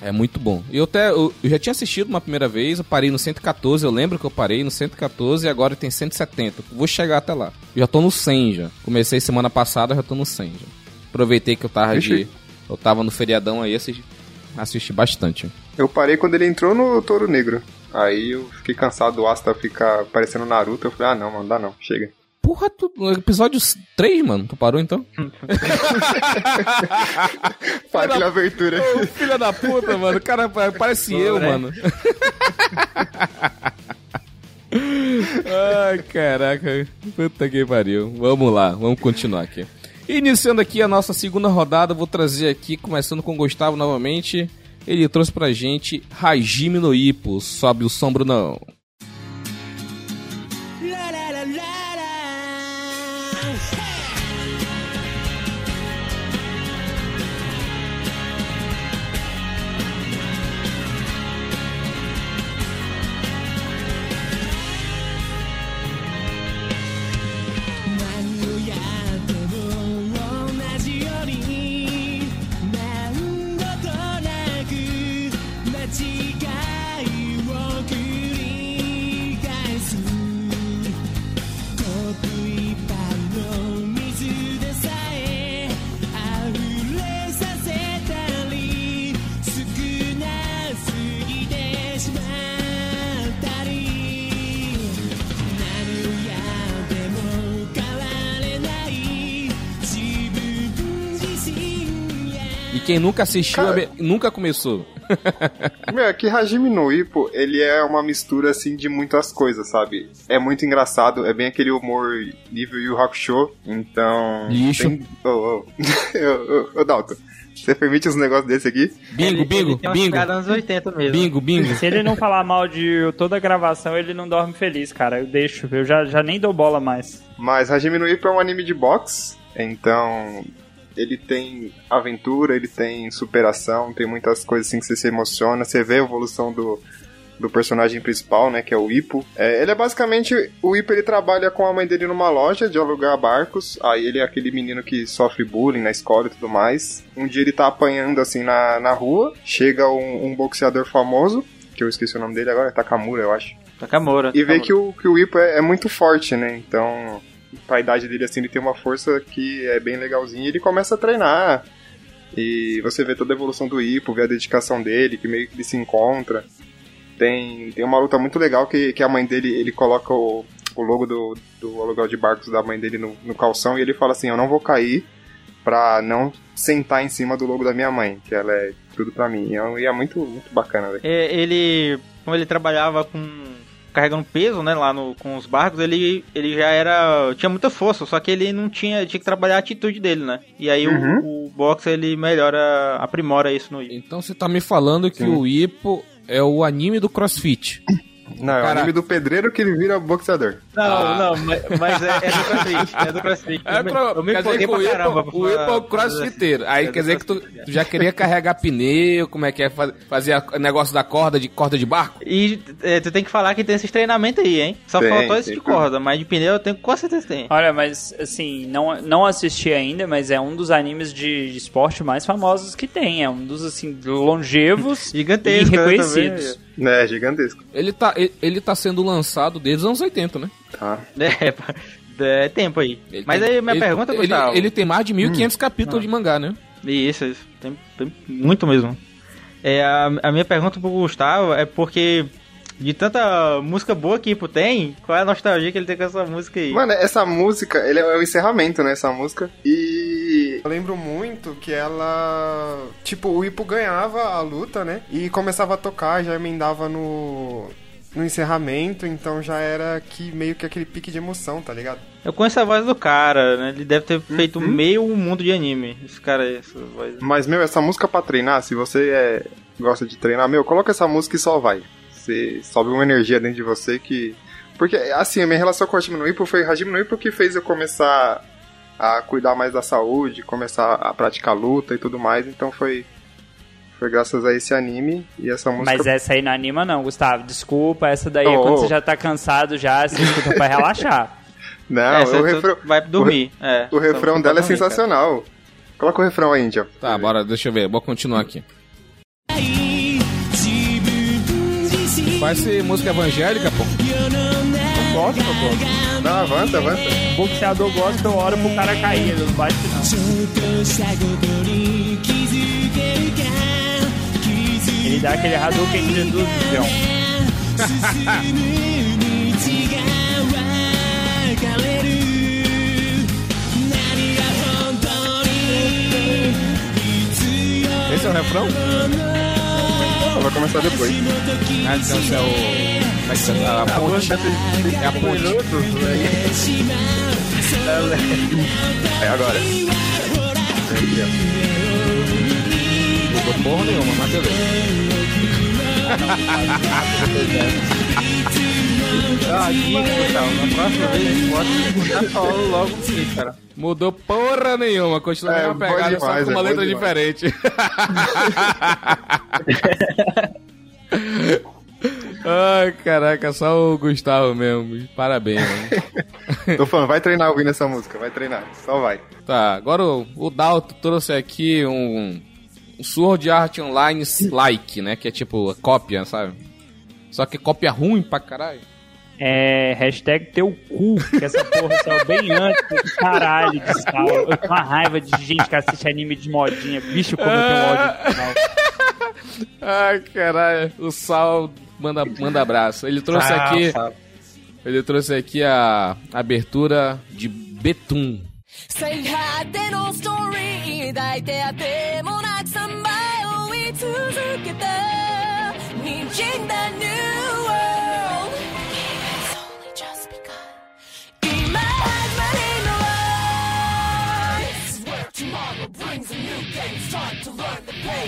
[SPEAKER 2] É muito bom. E eu até. Eu, eu já tinha assistido uma primeira vez, eu parei no 114, eu lembro que eu parei no 114 e agora tem 170. Vou chegar até lá. Já tô no 100 já. Comecei semana passada, já tô no 100 já. Aproveitei que eu tava de. Eu tava no feriadão aí, assisti, assisti bastante.
[SPEAKER 5] Eu parei quando ele entrou no Touro Negro. Aí eu fiquei cansado do Asta ficar parecendo Naruto. Eu falei, ah não, mano, dá não, chega.
[SPEAKER 2] Porra, tu, episódio 3, mano, tu parou então?
[SPEAKER 5] Para aquela abertura.
[SPEAKER 2] Ô, filha da puta, mano. O cara pa- parece eu,
[SPEAKER 4] né?
[SPEAKER 2] mano. Ai, caraca. Puta que pariu. Vamos lá, vamos continuar aqui. Iniciando aqui a nossa segunda rodada, vou trazer aqui, começando com o Gustavo novamente. Ele trouxe pra gente Hajime no Ippo. Sobe o som, Brunão. E quem nunca assistiu,
[SPEAKER 5] Cara-
[SPEAKER 2] é nunca começou.
[SPEAKER 5] Meu, é que Hajime no Ippo, ele é uma mistura, assim, de muitas coisas, sabe? É muito engraçado, é bem aquele humor nível Yu Hakusho, então...
[SPEAKER 2] Lixo.
[SPEAKER 5] Tem... Ô, ô, ô, ô, ô, Dalton, você permite uns negócios desse aqui?
[SPEAKER 2] Bingo,
[SPEAKER 4] Ele-
[SPEAKER 2] bingo,
[SPEAKER 4] ele tem
[SPEAKER 2] bingo.
[SPEAKER 4] anos 80 mesmo.
[SPEAKER 2] Bingo, bingo.
[SPEAKER 3] Se ele não falar mal de toda a gravação, ele não dorme feliz, cara. Eu deixo, eu já, já nem dou bola mais.
[SPEAKER 5] Mas Hajime no Ippo é um anime de boxe, então... Ele tem aventura, ele tem superação, tem muitas coisas assim que você se emociona, você vê a evolução do, do personagem principal, né, que é o Ippo. É, ele é basicamente, o Ippo ele trabalha com a mãe dele numa loja de alugar barcos, aí ele é aquele menino que sofre bullying na escola e tudo mais. Um dia ele tá apanhando assim na, na rua, chega um, um boxeador famoso, que eu esqueci o nome dele agora, é Takamura, eu acho.
[SPEAKER 4] Takamura.
[SPEAKER 5] E vê
[SPEAKER 4] Takamura.
[SPEAKER 5] que o, que o Ippo é, é muito forte, né? Então, pra idade dele, assim, ele tem uma força que é bem legalzinha ele começa a treinar. E você vê toda a evolução do Ippo, vê a dedicação dele, que meio que ele se encontra. Tem, tem uma luta muito legal que, que a mãe dele, ele coloca o, o logo do, do aluguel de barcos da mãe dele no, no calção e ele fala assim, eu não vou cair pra não sentar em cima do logo da minha mãe, que ela é tudo pra mim. E é, é muito, muito bacana.
[SPEAKER 4] É, ele, como ele trabalhava com carregando peso, né, lá no, com os barcos, ele, ele já era tinha muita força, só que ele não tinha tinha que trabalhar a atitude dele, né? E aí
[SPEAKER 5] Uhum.
[SPEAKER 4] o, o boxe ele melhora, aprimora isso no
[SPEAKER 2] Então você tá me falando que
[SPEAKER 5] Sim.
[SPEAKER 2] o Ippo é o anime do CrossFit.
[SPEAKER 5] Não, é o anime do pedreiro que ele vira boxeador.
[SPEAKER 4] Não,
[SPEAKER 2] Ah.
[SPEAKER 4] não, mas, mas é, é do CrossFit, é do CrossFit.
[SPEAKER 2] É, pro-
[SPEAKER 4] eu me empolguei pra caramba.
[SPEAKER 2] O Ippo é o crossfiteiro. Aí
[SPEAKER 4] É
[SPEAKER 2] quer dizer que tu, tu já queria carregar pneu, como é que é, faz- fazer o negócio da corda de corda de barco?
[SPEAKER 4] E é, tu tem que falar que tem esses treinamentos aí, hein? Só
[SPEAKER 5] Tem,
[SPEAKER 4] faltou esse de corda, mas de pneu eu tenho com certeza tem.
[SPEAKER 3] Olha, mas assim, não, não assisti ainda, mas é um dos animes de, de esporte mais famosos que tem. É um dos, assim, longevos e
[SPEAKER 4] né,
[SPEAKER 3] reconhecidos.
[SPEAKER 5] É, gigantesco.
[SPEAKER 2] Ele tá, ele, ele tá sendo lançado desde os anos 80, né?
[SPEAKER 5] Tá.
[SPEAKER 4] É, pá, é tempo aí.
[SPEAKER 2] Ele
[SPEAKER 4] mas
[SPEAKER 2] tem-
[SPEAKER 4] aí minha
[SPEAKER 2] ele-
[SPEAKER 4] pergunta,
[SPEAKER 2] ele,
[SPEAKER 4] Gustavo.
[SPEAKER 2] ele tem mais de
[SPEAKER 4] Hum.
[SPEAKER 2] 1.500 capítulos
[SPEAKER 4] Ah.
[SPEAKER 2] de mangá, né?
[SPEAKER 4] Isso, isso. Tem, tem muito mesmo. É, a, a minha pergunta pro Gustavo é porque de tanta música boa que Ipo tem, qual é a nostalgia que ele tem com essa música aí?
[SPEAKER 5] Mano, essa música, ele é o encerramento, né? Essa música. E.
[SPEAKER 7] Eu lembro muito que ela. Tipo, o Ipo ganhava a luta, né? E começava a tocar, já emendava no. No encerramento, então já era que meio que aquele pique de emoção, tá ligado?
[SPEAKER 4] Eu conheço a voz do cara, né? Ele deve ter feito
[SPEAKER 5] Uhum.
[SPEAKER 4] meio um mundo de anime. Esse cara aí, essa voz.
[SPEAKER 5] Mas, meu, essa música pra treinar, se você é... gosta de treinar, meu, coloca essa música e só vai. Você sobe uma energia dentro de você que. Porque, assim, a minha relação com o Hajime no Ippo foi Hajime no Ippo que fez eu começar a cuidar mais da saúde, começar a praticar luta e tudo mais, então foi. Foi graças a esse anime e essa música.
[SPEAKER 3] Mas essa aí não anima não, Gustavo. Desculpa, essa daí é
[SPEAKER 5] Oh,
[SPEAKER 3] quando
[SPEAKER 5] oh.
[SPEAKER 3] você já tá cansado já, você escuta pra relaxar.
[SPEAKER 5] Não,
[SPEAKER 4] é, você
[SPEAKER 5] o refrão,
[SPEAKER 4] vai dormir. é,
[SPEAKER 5] o refrão dela é
[SPEAKER 4] dormir, cara.
[SPEAKER 5] sensacional. Coloca o refrão aí, Índia.
[SPEAKER 2] Tá, bora, deixa eu ver. Vou continuar aqui. Vai ser música evangélica, pô.
[SPEAKER 3] Não gosto, não
[SPEAKER 5] avança, avança.
[SPEAKER 3] O boxeador gosta, eu oro pro cara cair, ele não bate não. Ele dá aquele Hadouken de Jesus no chão.
[SPEAKER 2] Esse é o refrão?
[SPEAKER 5] Vai começar depois.
[SPEAKER 2] Ah, então é o. Que é? A ponte. É a ponte.
[SPEAKER 5] É agora.
[SPEAKER 2] Não dou porra nenhuma, mas beleza.
[SPEAKER 4] Ah, na próxima vez solo logo cara.
[SPEAKER 2] Mudou porra nenhuma, continua
[SPEAKER 5] É,
[SPEAKER 2] a pegada, só
[SPEAKER 5] demais,
[SPEAKER 2] com uma
[SPEAKER 5] é
[SPEAKER 2] letra diferente. Ai, caraca, só o Gustavo mesmo. Parabéns, mano.
[SPEAKER 5] Tô falando, vai treinar ouvindo essa música, vai treinar. Só vai.
[SPEAKER 2] Tá, agora o, o Dalton trouxe aqui um, um Sword Art Online like, né? Que é tipo cópia, sabe? Só que cópia ruim pra caralho.
[SPEAKER 3] É, hashtag teu cu, que essa porra saiu bem antes do caralho de sal. Eu tô com uma raiva de gente que assiste anime de modinha. Bicho, como eu tenho ódio de sal.
[SPEAKER 2] Ai, caralho. O Sal manda, manda abraço. Ele trouxe
[SPEAKER 4] Ah,
[SPEAKER 2] aqui.
[SPEAKER 4] sabe.
[SPEAKER 2] Ele trouxe aqui a abertura de Betum.
[SPEAKER 6] 最果てのストーリー抱いてあてもなく り続けた滲んだ New World It's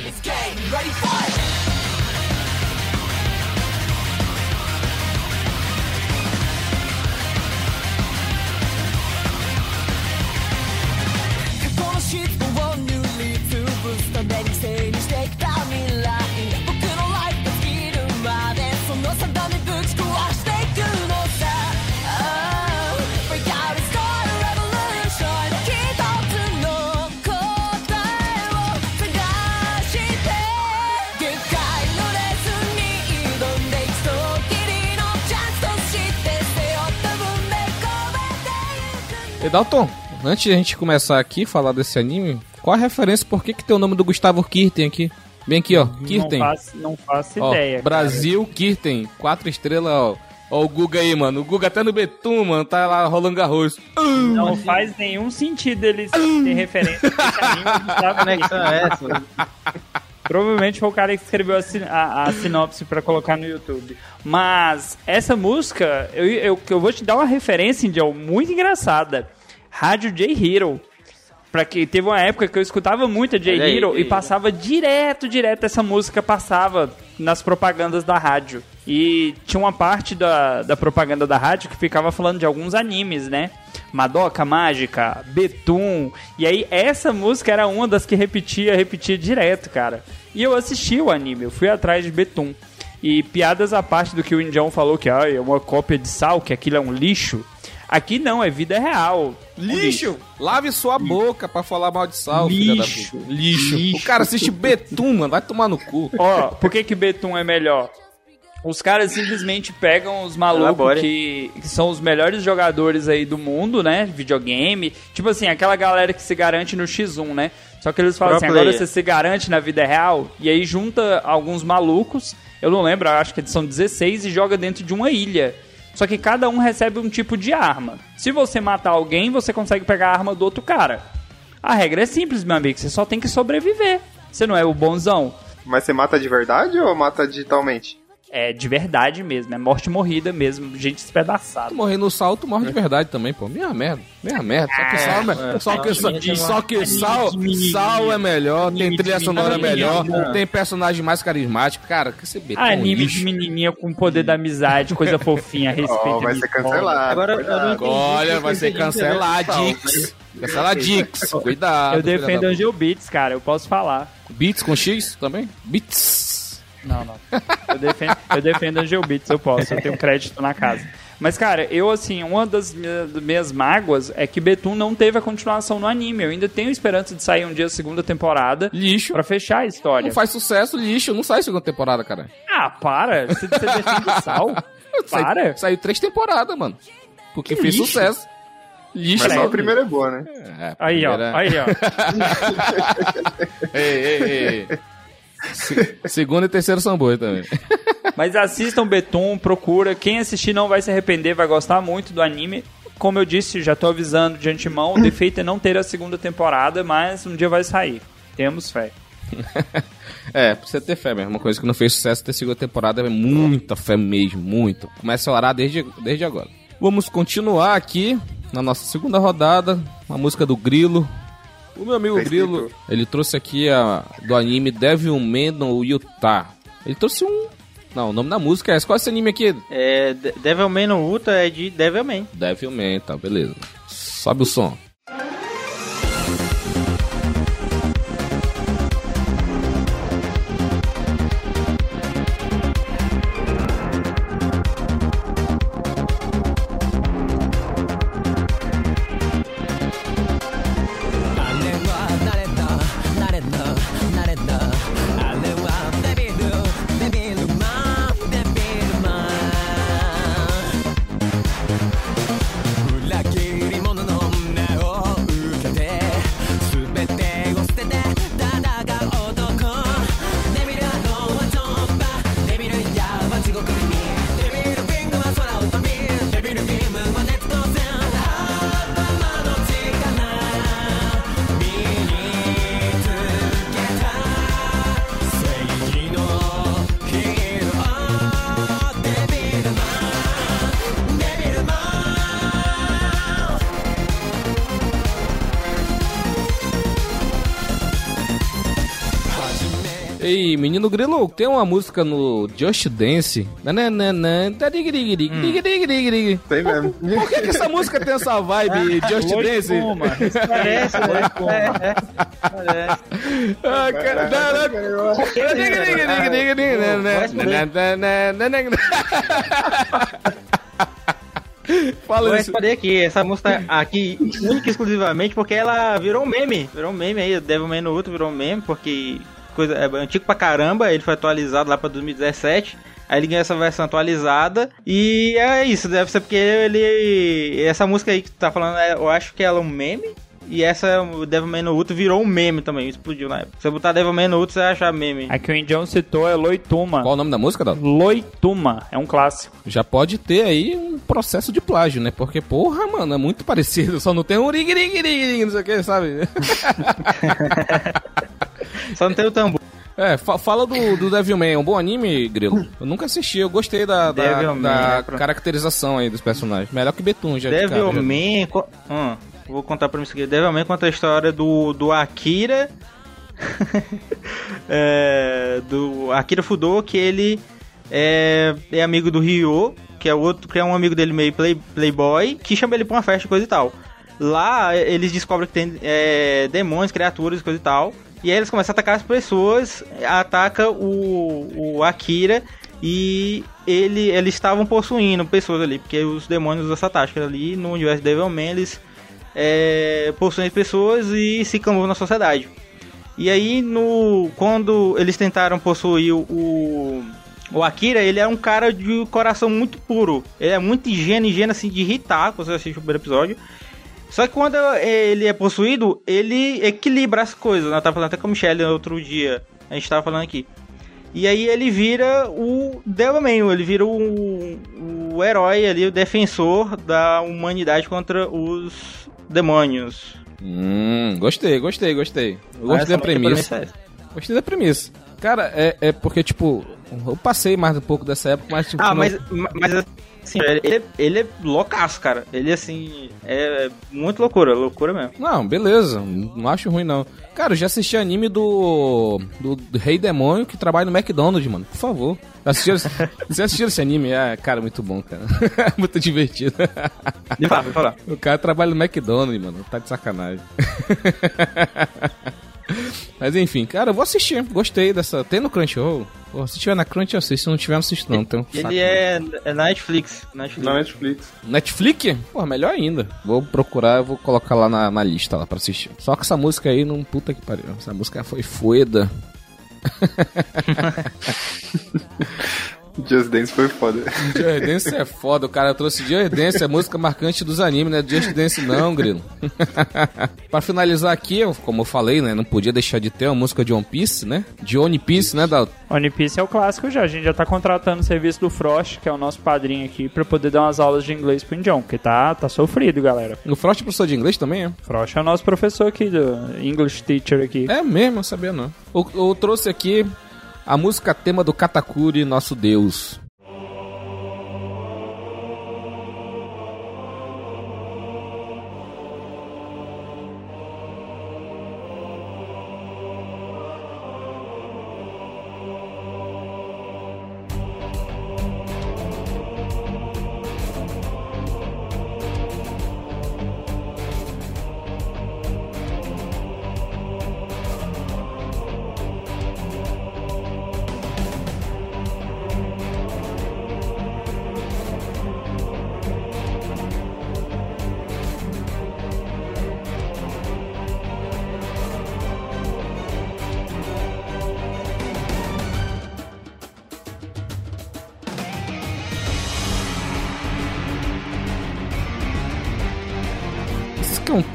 [SPEAKER 6] it's game, ready, for one
[SPEAKER 2] new Edalton, antes de a gente começar aqui falar desse anime, qual a referência? Por que, que tem o nome do Gustavo Kirten aqui? Bem aqui, ó. Kirten.
[SPEAKER 3] Não faço, não faço
[SPEAKER 2] ó,
[SPEAKER 3] ideia.
[SPEAKER 2] Brasil, cara. Kirten. Quatro estrelas, ó. Ó o Guga aí, mano. O Guga até no Betum, mano, tá lá rolando arroz.
[SPEAKER 3] Não uh, faz gente. nenhum sentido eles ah. terem referência a esse anime. Provavelmente foi o cara que escreveu a, sin a, a sinopse para colocar no YouTube. Mas essa música, eu, eu, eu vou te dar uma referência, Indião, muito engraçada. Rádio J Hero. Pra que teve uma época que eu escutava muito a J
[SPEAKER 4] aí,
[SPEAKER 3] Hero e passava direto, direto essa música passava nas propagandas da rádio. E tinha uma parte da, da propaganda da rádio que ficava falando de alguns animes, né? Madoka Mágica, Betum. E aí essa música era uma das que repetia, repetia direto, cara. E eu assisti o anime, eu fui atrás de Betum. E piadas à parte do que o Indião falou que ah, é uma cópia de sal, que aquilo é um lixo. Aqui não, é vida real.
[SPEAKER 2] Lixo! Lave sua boca pra falar mal de sal, filha da
[SPEAKER 3] Lixo.
[SPEAKER 2] Lixo.
[SPEAKER 3] Lixo.
[SPEAKER 2] O cara assiste Betum, mano. Vai tomar no cu.
[SPEAKER 3] Ó, por que que Betum é melhor? Os caras simplesmente pegam os malucos que, que são os melhores jogadores aí do mundo, né? Videogame. Tipo assim, aquela galera que se garante no X1, né? Só que eles falam
[SPEAKER 4] Pro
[SPEAKER 3] assim, agora
[SPEAKER 4] player.
[SPEAKER 3] você se garante na vida real. E aí junta alguns malucos, eu não lembro, acho que são 16 e joga dentro de uma ilha. Só que cada um recebe um tipo de arma. Se você matar alguém, você consegue pegar a arma do outro cara. A regra é simples, meu amigo. Você só tem que sobreviver. Você não é o bonzão.
[SPEAKER 5] Mas você mata de verdade ou mata digitalmente?
[SPEAKER 3] É de verdade mesmo, é morte morrida mesmo, gente despedaçada.
[SPEAKER 2] Tu morrer no sal, tu morre de verdade também, pô. Minha merda. Minha merda. Só que sal, é, só que, sal, só que sal, sal é melhor, tem trilha sonora melhor, tem personagem mais carismático. Cara, que você
[SPEAKER 3] Ah, anime de menininha com o poder da amizade, coisa fofinha, respeito.
[SPEAKER 5] Ó, vai ser cancelado.
[SPEAKER 4] Agora,
[SPEAKER 2] Olha, vai ser
[SPEAKER 4] entendi
[SPEAKER 2] canceladix. Canceladix. Cuidado.
[SPEAKER 3] Eu defendo Angel Beats, cara, eu posso falar.
[SPEAKER 2] Beats com X também? Beats.
[SPEAKER 3] Não, não. Eu defendo, eu defendo Angel Beats, eu posso, eu tenho crédito na casa. Mas, cara, eu, assim, uma das minhas, mágoas é que Betum não teve a continuação no anime. Eu ainda tenho esperança de sair um dia a segunda temporada
[SPEAKER 2] Lixo.
[SPEAKER 3] pra fechar a história.
[SPEAKER 2] Não faz sucesso, lixo. Não sai segunda temporada, cara.
[SPEAKER 3] Ah, para! Você, você defende sal? Para!
[SPEAKER 2] Saiu, saiu três temporadas, mano. Porque
[SPEAKER 3] Que
[SPEAKER 2] fez
[SPEAKER 3] lixo.
[SPEAKER 2] sucesso. Lixo.
[SPEAKER 5] Mas só
[SPEAKER 3] Credo.
[SPEAKER 5] a primeira é boa, né?
[SPEAKER 2] É,
[SPEAKER 3] Aí, ó,
[SPEAKER 2] primeira-
[SPEAKER 3] aí, ó.
[SPEAKER 2] Ei, ei, ei. Se- Segundo e terceiro são boas também.
[SPEAKER 3] Mas assistam Betum, procura. Quem assistir não vai se arrepender, vai gostar muito do anime. Como eu disse, já tô avisando de antemão, o defeito é não ter a segunda temporada, mas um dia vai sair. Temos fé.
[SPEAKER 2] É, precisa ter fé mesmo. Uma coisa que não fez sucesso ter segunda temporada é muita fé mesmo, muito. Começa a orar desde, desde agora. Vamos continuar aqui na nossa segunda rodada. Uma música do Grilo. O meu amigo
[SPEAKER 5] Tá.
[SPEAKER 2] Grilo, ele trouxe aqui a, do anime Devilman no Utah. Ele trouxe um. Não, o nome da música é esse. Qual é esse anime aqui?
[SPEAKER 4] É, De- Devilman no Uta é de Devilman.
[SPEAKER 2] Devilman, tá, beleza. Sobe o som. Menino Grilo, tem uma música no Just Dance. Nananana.
[SPEAKER 5] Tem mesmo.
[SPEAKER 2] Por que, que essa música tem essa vibe Just Dance?
[SPEAKER 3] Loituma.
[SPEAKER 4] Parece, né? É, é. Parece.
[SPEAKER 2] Ah, cara. Fala
[SPEAKER 4] Vou responder aqui, essa música aqui, única e exclusivamente, porque ela virou um meme. Virou um meme aí, Devilman no outro virou um meme, porque coisa, é antigo pra caramba, ele foi atualizado lá pra 2017. Aí ele ganhou essa versão atualizada. E é isso, deve ser porque ele. Essa música aí que tu tá falando, é- eu acho que ela é um meme. E essa, o Devilman no Uto, virou um meme também, explodiu na época. Se você botar Devilman no Uto, você vai achar meme.
[SPEAKER 3] A que o Indião citou é Loituma.
[SPEAKER 2] Qual o nome da música, Dado?
[SPEAKER 3] Loituma. É um clássico.
[SPEAKER 2] Já pode ter aí um processo de plágio, né? Porque, porra, mano, é muito parecido. Só não tem um rig não sei o que, sabe?
[SPEAKER 4] Só não tem o tambor.
[SPEAKER 2] É, fa- fala do, do Devilman. É um bom anime, Grilo? Eu nunca assisti. Eu gostei da, da,
[SPEAKER 4] Devilman,
[SPEAKER 2] da
[SPEAKER 4] é pra-
[SPEAKER 2] caracterização aí dos personagens. Melhor que Betun, já de.
[SPEAKER 4] Devilman. co- Hum, vou contar pra mim isso aqui. Devilman conta a história do, do Akira. é, do Akira Fudo, que ele é, é amigo do Ryo, que é outro, que é um amigo dele meio play, playboy, que chama ele pra uma festa e coisa e tal. Lá eles descobrem que tem é, demônios, criaturas, coisa e tal. E aí eles começam a atacar as pessoas, ataca o, o Akira e ele, eles estavam possuindo pessoas ali, porque os demônios da Satashika ali no universo de Devilman eles é, possuem pessoas e se camuflam na sociedade. E aí no quando eles tentaram possuir o o Akira, ele é um cara de coração muito puro. Ele é muito ingênuo, ingênuo assim de irritar, quando você assiste o primeiro episódio. Só que quando ele é possuído, ele equilibra as coisas. né? Eu tava falando até com a Michelle outro dia. A gente tava falando aqui. E aí ele vira o Devilman, ele vira o, o herói ali, o defensor da humanidade contra os demônios.
[SPEAKER 2] Hum, gostei, gostei, gostei. Eu gostei
[SPEAKER 4] Essa
[SPEAKER 2] da premissa.
[SPEAKER 4] é.
[SPEAKER 2] Gostei da premissa. Cara, é, é porque, tipo, eu passei mais um pouco dessa época, mas, tipo.
[SPEAKER 4] Ah,
[SPEAKER 2] não-
[SPEAKER 4] mas, assim, ele, ele é loucaço, cara. Ele, assim, é muito loucura, loucura mesmo.
[SPEAKER 2] Não, beleza. Não acho ruim, não. Cara, eu já assisti anime do, do, do Rei Demônio que trabalha no McDonald's, mano. Por favor. Assistiram, você assistiu esse anime? É, cara, muito bom, cara. muito divertido.
[SPEAKER 4] De fato, falar.
[SPEAKER 2] O cara trabalha no McDonald's, mano. Tá de sacanagem. Mas enfim, cara, eu vou assistir. Gostei dessa. Tem no Crunchyroll? Pô, se tiver na Crunch, eu assisto. Se não tiver, não assisto, não. Então, saco.
[SPEAKER 4] Ele é, é Netflix. Netflix.
[SPEAKER 5] Na Netflix.
[SPEAKER 2] Netflix? Pô, melhor ainda. Vou procurar, eu vou colocar lá na, na lista lá pra assistir. Só que essa música aí não puta que pariu. Essa música foi foda.
[SPEAKER 5] Just Dance foi foda.
[SPEAKER 2] Just Dance é foda, o cara trouxe Just Dance, é música marcante dos animes, não é Just Dance não, grilo. pra finalizar aqui, eu- como eu falei, né, não podia deixar de ter uma música de One Piece, né? De One Piece, né, Dalton?
[SPEAKER 3] One Piece é o clássico já. A gente já tá contratando o serviço do Frost, que é o nosso padrinho aqui, pra poder dar umas aulas de inglês pro Indião, porque tá, tá sofrido, galera.
[SPEAKER 2] O Frost é professor de inglês também, é?
[SPEAKER 3] Frost é o nosso professor aqui, do English Teacher aqui.
[SPEAKER 2] É mesmo, eu sabia não. Eu, eu trouxe aqui a música tema do Katakuri, Nosso Deus.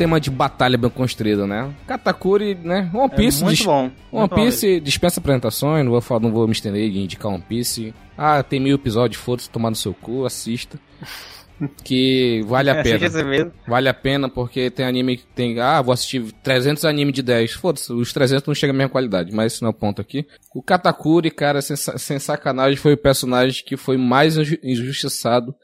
[SPEAKER 2] Tema de batalha bem construído, né? Katakuri, né? One Piece.
[SPEAKER 4] É muito bom.
[SPEAKER 2] One
[SPEAKER 4] muito bom
[SPEAKER 2] Piece dispensa apresentações, não vou, falar, não vou me estender de indicar One Piece. Ah, tem mil episódios, foda-se, tomar no seu cu, assista. Que vale a pena. Vale a pena porque tem anime que tem. Ah, vou assistir 300 anime de 10. Foda-se, os 300 não chegam à mesma qualidade, mas esse não é o ponto aqui. O Katakuri, cara, sem, sem sacanagem, foi o personagem que foi mais inju- injustiçado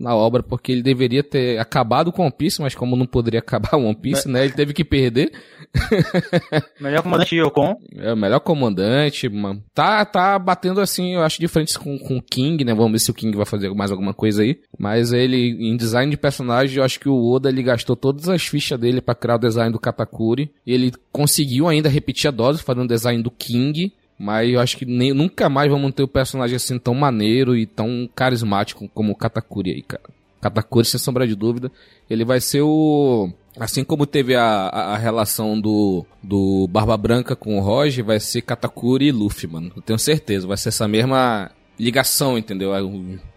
[SPEAKER 2] na obra, porque ele deveria ter acabado com One Piece, mas como não poderia acabar o One Piece, né, ele teve que perder.
[SPEAKER 4] Melhor comandante Yokon.
[SPEAKER 2] É o melhor comandante, mano. Tá, tá batendo assim, eu acho, de frente com, com o King, né? Vamos ver se o King vai fazer mais alguma coisa aí. Mas ele, em design de personagem, eu acho que o Oda, ele gastou todas as fichas dele pra criar o design do Katakuri. E ele conseguiu ainda repetir a dose, fazendo o design do King. Mas eu acho que nem, nunca mais vamos ter um personagem assim tão maneiro e tão carismático como o Katakuri aí, cara. Katakuri, sem sombra de dúvida, ele vai ser o... Assim como teve a, a, a relação do, do Barba Branca com o Roger, vai ser Katakuri e Luffy, mano. Eu tenho certeza, vai ser essa mesma ligação, entendeu? É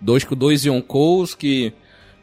[SPEAKER 2] Dois com dois Yonkous que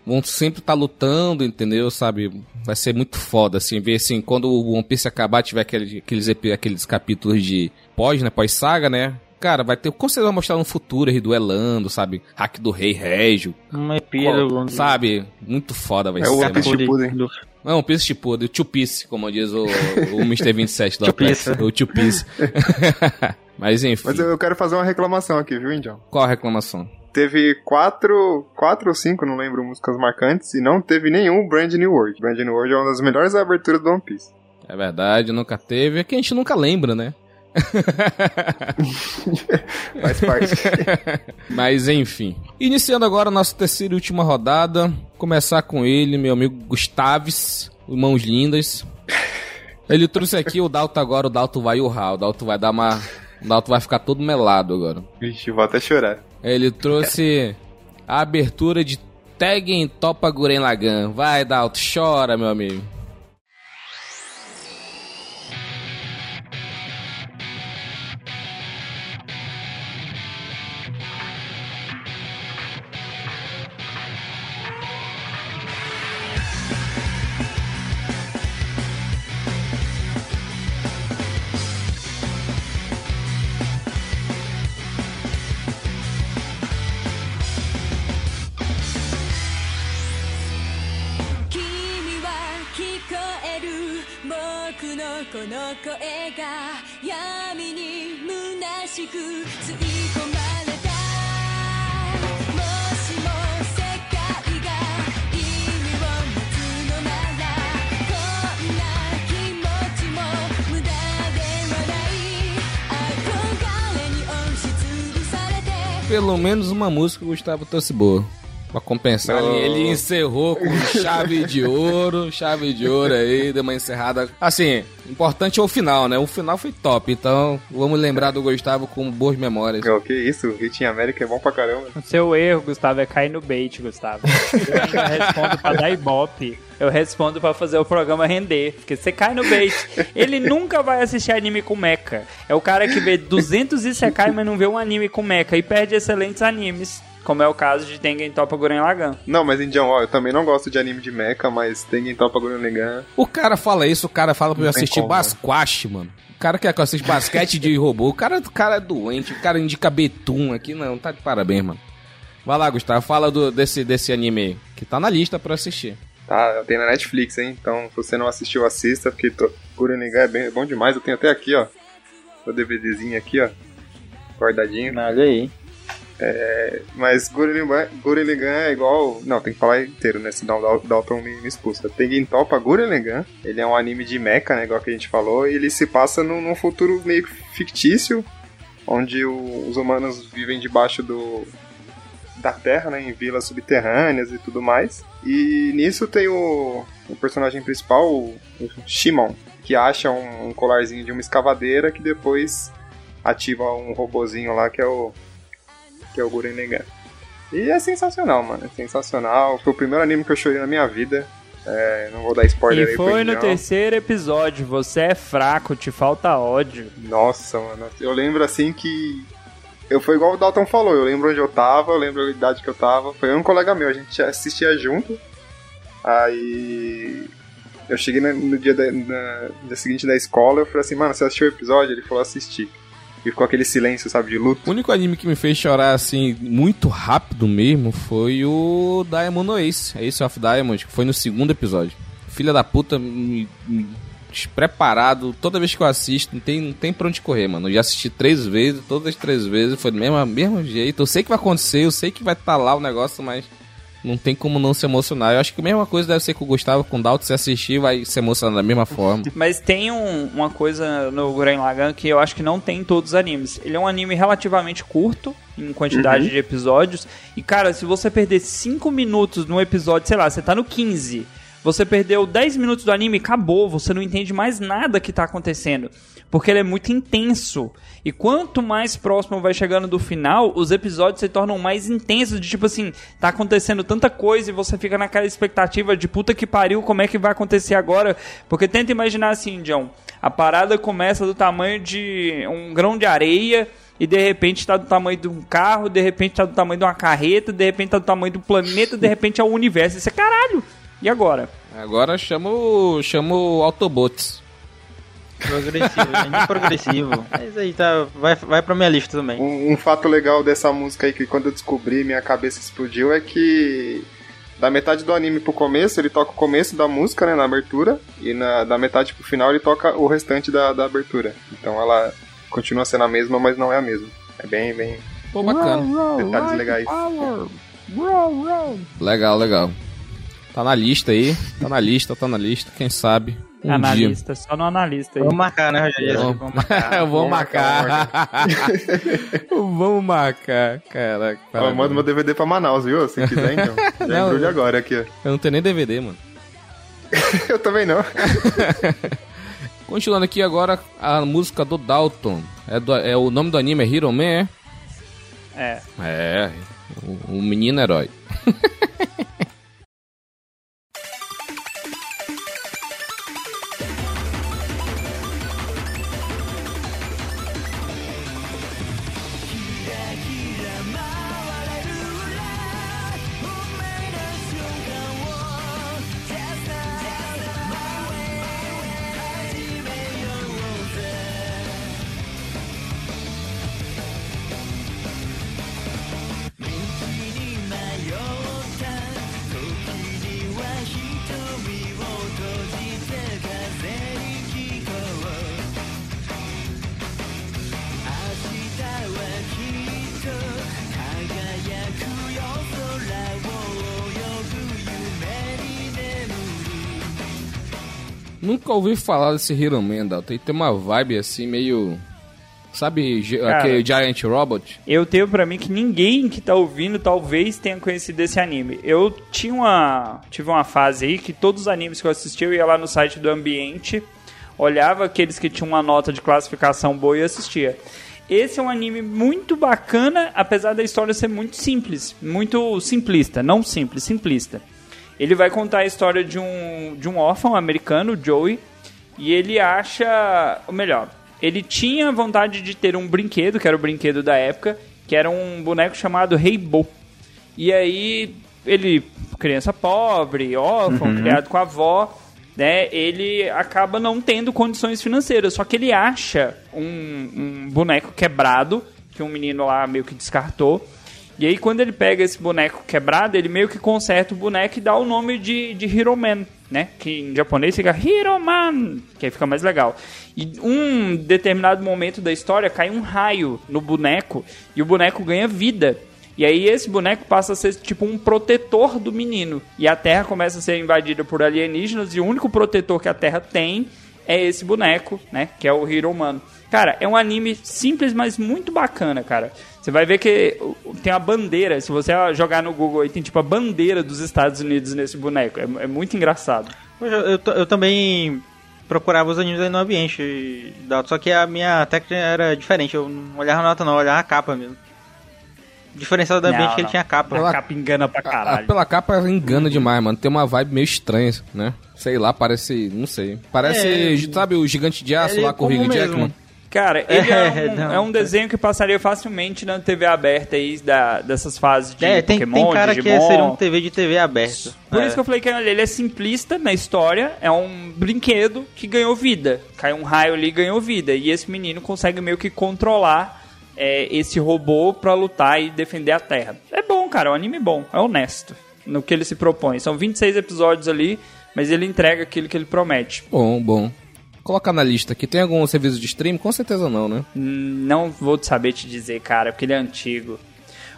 [SPEAKER 2] vão sempre estar lutando, entendeu? Sabe? Vai ser muito foda, assim, ver assim, quando o One Piece acabar, tiver aquele, aqueles, aqueles capítulos de pós, né? Pós-saga, né? Cara, vai ter. Com certeza vai mostrar no futuro eles duelando, sabe? Hack do Rei Régio.
[SPEAKER 4] Um epílogo.
[SPEAKER 2] Sabe? Muito foda vai
[SPEAKER 5] É
[SPEAKER 2] ser.
[SPEAKER 5] o One. Piece Shippuden.
[SPEAKER 2] Não, One Piece tipo, do Two Piece, como diz o, o Mr. 27 do
[SPEAKER 4] Two
[SPEAKER 2] Apex. O Two Piece. Mas enfim,
[SPEAKER 5] Mas eu, eu quero fazer uma reclamação aqui, viu, Indião?
[SPEAKER 2] qual a reclamação?
[SPEAKER 5] Teve quatro, quatro ou cinco, não lembro, músicas marcantes, e não teve nenhum Brand New World. Brand New World é uma das melhores aberturas do One Piece.
[SPEAKER 2] É verdade, nunca teve. É que a gente nunca lembra, né?
[SPEAKER 5] Faz parte.
[SPEAKER 2] Mas enfim. Iniciando agora a nossa terceira e última rodada. Começar com ele, meu amigo Gustaves, Mãos Lindas. Ele trouxe aqui o Dalto agora, o Dalto vai urrar, o Dalto vai dar uma. O Dalto vai ficar todo melado agora.
[SPEAKER 5] Vixe, vou até chorar.
[SPEAKER 2] Ele trouxe a abertura de Tegen Topa Guren Lagan. Vai, Dalto, chora, meu amigo.
[SPEAKER 8] しく吸い込まれたもしも世界が意味を持つのならこんな気持ちも無駄ではない憧れに押しつぶされて
[SPEAKER 2] Pelo menos uma música o Gustavo trouxe boa. Pra compensar,
[SPEAKER 5] Não.
[SPEAKER 2] ele encerrou com chave de ouro, chave de ouro aí, deu uma encerrada. Assim, importante é o final, né? O final foi top, então vamos lembrar do Gustavo com boas memórias.
[SPEAKER 5] Oh, que isso, o Hit em América é bom pra caramba.
[SPEAKER 3] O seu erro, Gustavo, é cair no bait, Gustavo. Eu ainda respondo pra dar ibope. Eu respondo pra fazer o programa render. Porque você cai no bait. Ele nunca vai assistir anime com mecha. É o cara que vê 200 Isekai, mas não vê um anime com mecha. E perde excelentes animes. Como é o caso de Tengen Toppa Guren Lagann.
[SPEAKER 5] Não, mas Indião, ó, eu também não gosto de anime de mecha, mas tem em Topa Gurren Lagann.
[SPEAKER 2] O cara fala isso, o cara fala pra eu assistir
[SPEAKER 5] como, né?
[SPEAKER 2] Basquash, mano. O cara quer que eu assista basquete de robô. O cara, o cara é doente, o cara indica Betum aqui, não, tá de parabéns, mano. Vai lá, Gustavo, fala do, desse, desse anime aí, que tá na lista pra assistir.
[SPEAKER 5] Tá, tem na Netflix, hein? Então, se você não assistiu, assista, porque to... Gurren Lagann é bem, é bom demais. Eu tenho até aqui, ó, o DVDzinho aqui, ó, guardadinho.
[SPEAKER 4] Olha aí.
[SPEAKER 5] Mas Lagann- Gurren Lagann é igual... Não, tem que falar inteiro, né? Senão o Dal- Dalton me, expulsa. Tem Topa Gurren Lagann. Ele é um anime de mecha, né? Igual que a gente falou. E ele se passa num, num futuro meio fictício, onde o- os humanos vivem debaixo do... Da Terra, né? Em vilas subterrâneas e tudo mais. E nisso tem o, o personagem principal, o, o Shimon, que acha um, um colarzinho de uma escavadeira que depois ativa um robozinho lá que é o que é o Gurren Lagann. E é sensacional, mano. É sensacional. Foi o primeiro anime que eu chorei na minha vida. É, não vou dar spoiler
[SPEAKER 3] E
[SPEAKER 5] aí
[SPEAKER 3] foi no
[SPEAKER 5] Indião.
[SPEAKER 3] terceiro episódio. Você é fraco, te falta ódio.
[SPEAKER 5] Nossa, mano. Eu lembro assim que. Eu foi igual o Dalton falou. Eu lembro onde eu tava, eu lembro a idade que eu tava. Foi um colega meu, a gente assistia junto. Aí. Eu cheguei no, dia, da, na- dia seguinte da escola, eu falei assim, mano, você assistiu o episódio? Ele falou, assisti. E ficou aquele silêncio, sabe, de luto.
[SPEAKER 2] O único anime que me fez chorar, assim, muito rápido mesmo, foi o Diamond Ace, Ace of Diamond, que foi no segundo episódio. Filha da puta, me, me despreparado, toda vez que eu assisto, não tem, não tem pra onde correr, mano. Eu já assisti três vezes, todas as três vezes, foi do mesmo, mesmo jeito. Eu sei que vai acontecer, eu sei que vai estar lá o negócio, mas Não tem como não se emocionar. Eu acho que a mesma coisa deve ser com o Gustavo, com o Dalton, se assistir, vai se emocionar da mesma forma.
[SPEAKER 3] Mas tem um- uma coisa no Gurren Lagann que eu acho que não tem em todos os animes. Ele é um anime relativamente curto, em quantidade de episódios. E, cara, se você perder 5 minutos num episódio, sei lá, você tá no 15. Você perdeu 10 minutos do anime, acabou. Você não entende mais nada que tá acontecendo. Porque ele é muito intenso. E quanto mais próximo vai chegando do final, os episódios se tornam mais intensos. De tipo assim, tá acontecendo tanta coisa e você fica naquela expectativa de puta que pariu, como é que vai acontecer agora? Porque tenta imaginar assim, John. A parada começa do tamanho de um grão de areia. E de repente tá do tamanho de um carro, de repente tá do tamanho de uma carreta, de repente tá do tamanho do planeta, de repente é o universo. Isso é caralho! E agora?
[SPEAKER 2] Agora chama o, chama o Autobots.
[SPEAKER 4] Progressivo, progressivo. Mas aí tá, vai, vai pra minha lista também.
[SPEAKER 5] Um, um fato legal dessa música aí que quando eu descobri minha cabeça explodiu é que da metade do anime pro começo ele toca o começo da música, né, na abertura, e na, da metade pro final ele toca o restante da, da abertura. Então ela continua sendo a mesma, mas não é a mesma. É bem, bem
[SPEAKER 2] Pô, bacana.
[SPEAKER 5] detalhes legais.
[SPEAKER 2] Legal, legal. Tá na lista aí. Tá na lista, tá na lista. Quem sabe? Um dia.
[SPEAKER 3] analista, só no analista aí.
[SPEAKER 4] Vamos marcar, né, Rogério?
[SPEAKER 2] Vamos,
[SPEAKER 4] Vamos marcar.
[SPEAKER 2] Vamos marcar. Vamos marcar. Caraca. Parabéns.
[SPEAKER 5] manda meu DVD pra Manaus, viu? Se quiser, então. Já
[SPEAKER 2] Não.
[SPEAKER 5] embrulho agora aqui, ó.
[SPEAKER 2] Eu não tenho nem DVD, mano.
[SPEAKER 5] Eu também não.
[SPEAKER 2] Continuando aqui agora, a música do Dalton. É, do- é o nome do anime é Hero Man, é?
[SPEAKER 3] É.
[SPEAKER 2] É, o, o menino herói. Nunca ouvi falar desse Hero Man, Dalton. Ele tem uma vibe assim meio. Sabe
[SPEAKER 3] Cara.
[SPEAKER 2] aquele Giant Robot?
[SPEAKER 3] Eu tenho pra mim que ninguém que tá ouvindo talvez tenha conhecido esse anime. Eu tinha uma. Tive uma fase aí que todos os animes que eu assistia, eu ia lá no site do Ambiente, olhava aqueles que tinham uma nota de classificação boa e assistia. Esse é um anime muito bacana, apesar da história ser muito simples, muito simplista, não simples, simplista. Ele vai contar a história de um, de um órfão americano, Joey, e ele acha. Ou melhor, ele tinha vontade de ter um brinquedo, que era o brinquedo da época, que era um boneco chamado Rei Bo. E aí, ele, criança pobre, órfão, criado com a avó, né? Ele acaba não tendo condições financeiras. Só que ele acha um, um boneco quebrado, que um menino lá meio que descartou. E aí, quando ele pega esse boneco quebrado, ele meio que conserta o boneco e dá o nome de, de Hero Man, né? Que em japonês fica Hero Man, que aí fica mais legal. E um determinado momento da história cai um raio no boneco e o boneco ganha vida. E aí esse boneco passa a ser tipo um protetor do menino. E a Terra começa a ser invadida por alienígenas e o único protetor que a Terra tem é esse boneco, né? Que é o Hero Man. Cara, é um anime simples, mas muito bacana, cara. Você vai ver que tem a bandeira. Se você jogar no Google aí, tem tipo a bandeira dos Estados Unidos nesse boneco. É, é muito engraçado.
[SPEAKER 4] Eu, t- eu também procurava os animes aí no ambiente, só que a minha técnica era diferente. Eu não olhava a nota, não, eu olhava a capa mesmo. O diferencial do ambiente
[SPEAKER 3] Não,
[SPEAKER 4] é que ele tinha capa.
[SPEAKER 3] A capa engana pra caralho.
[SPEAKER 2] pela capa engana demais, mano. Tem uma vibe meio estranha, né? Sei lá, parece. Não sei. Parece.
[SPEAKER 4] É.
[SPEAKER 2] sabe o gigante de aço lá
[SPEAKER 4] é
[SPEAKER 2] com o Hugh. Jackman?
[SPEAKER 3] Cara, ele é,
[SPEAKER 4] É,
[SPEAKER 3] um,
[SPEAKER 4] não.
[SPEAKER 3] é um desenho que passaria facilmente na TV aberta aí da, dessas fases de
[SPEAKER 4] É, tem,
[SPEAKER 3] Pokémon,
[SPEAKER 4] tem cara que
[SPEAKER 3] Digimon.
[SPEAKER 4] seria um TV de TV aberto.
[SPEAKER 3] Por
[SPEAKER 4] É.
[SPEAKER 3] isso que eu falei que ele é simplista na história, é um brinquedo que ganhou vida. Cai um raio ali e ganhou vida. E esse menino consegue meio que controlar é, esse robô pra lutar e defender a Terra. É bom, cara, é um anime bom, é honesto no que ele se propõe. São 26 episódios ali, mas ele entrega aquilo que ele promete.
[SPEAKER 2] Bom, bom. Colocar na lista aqui. Tem algum serviço de stream? Com certeza não, né?
[SPEAKER 3] Não vou saber te dizer, cara, porque ele é antigo.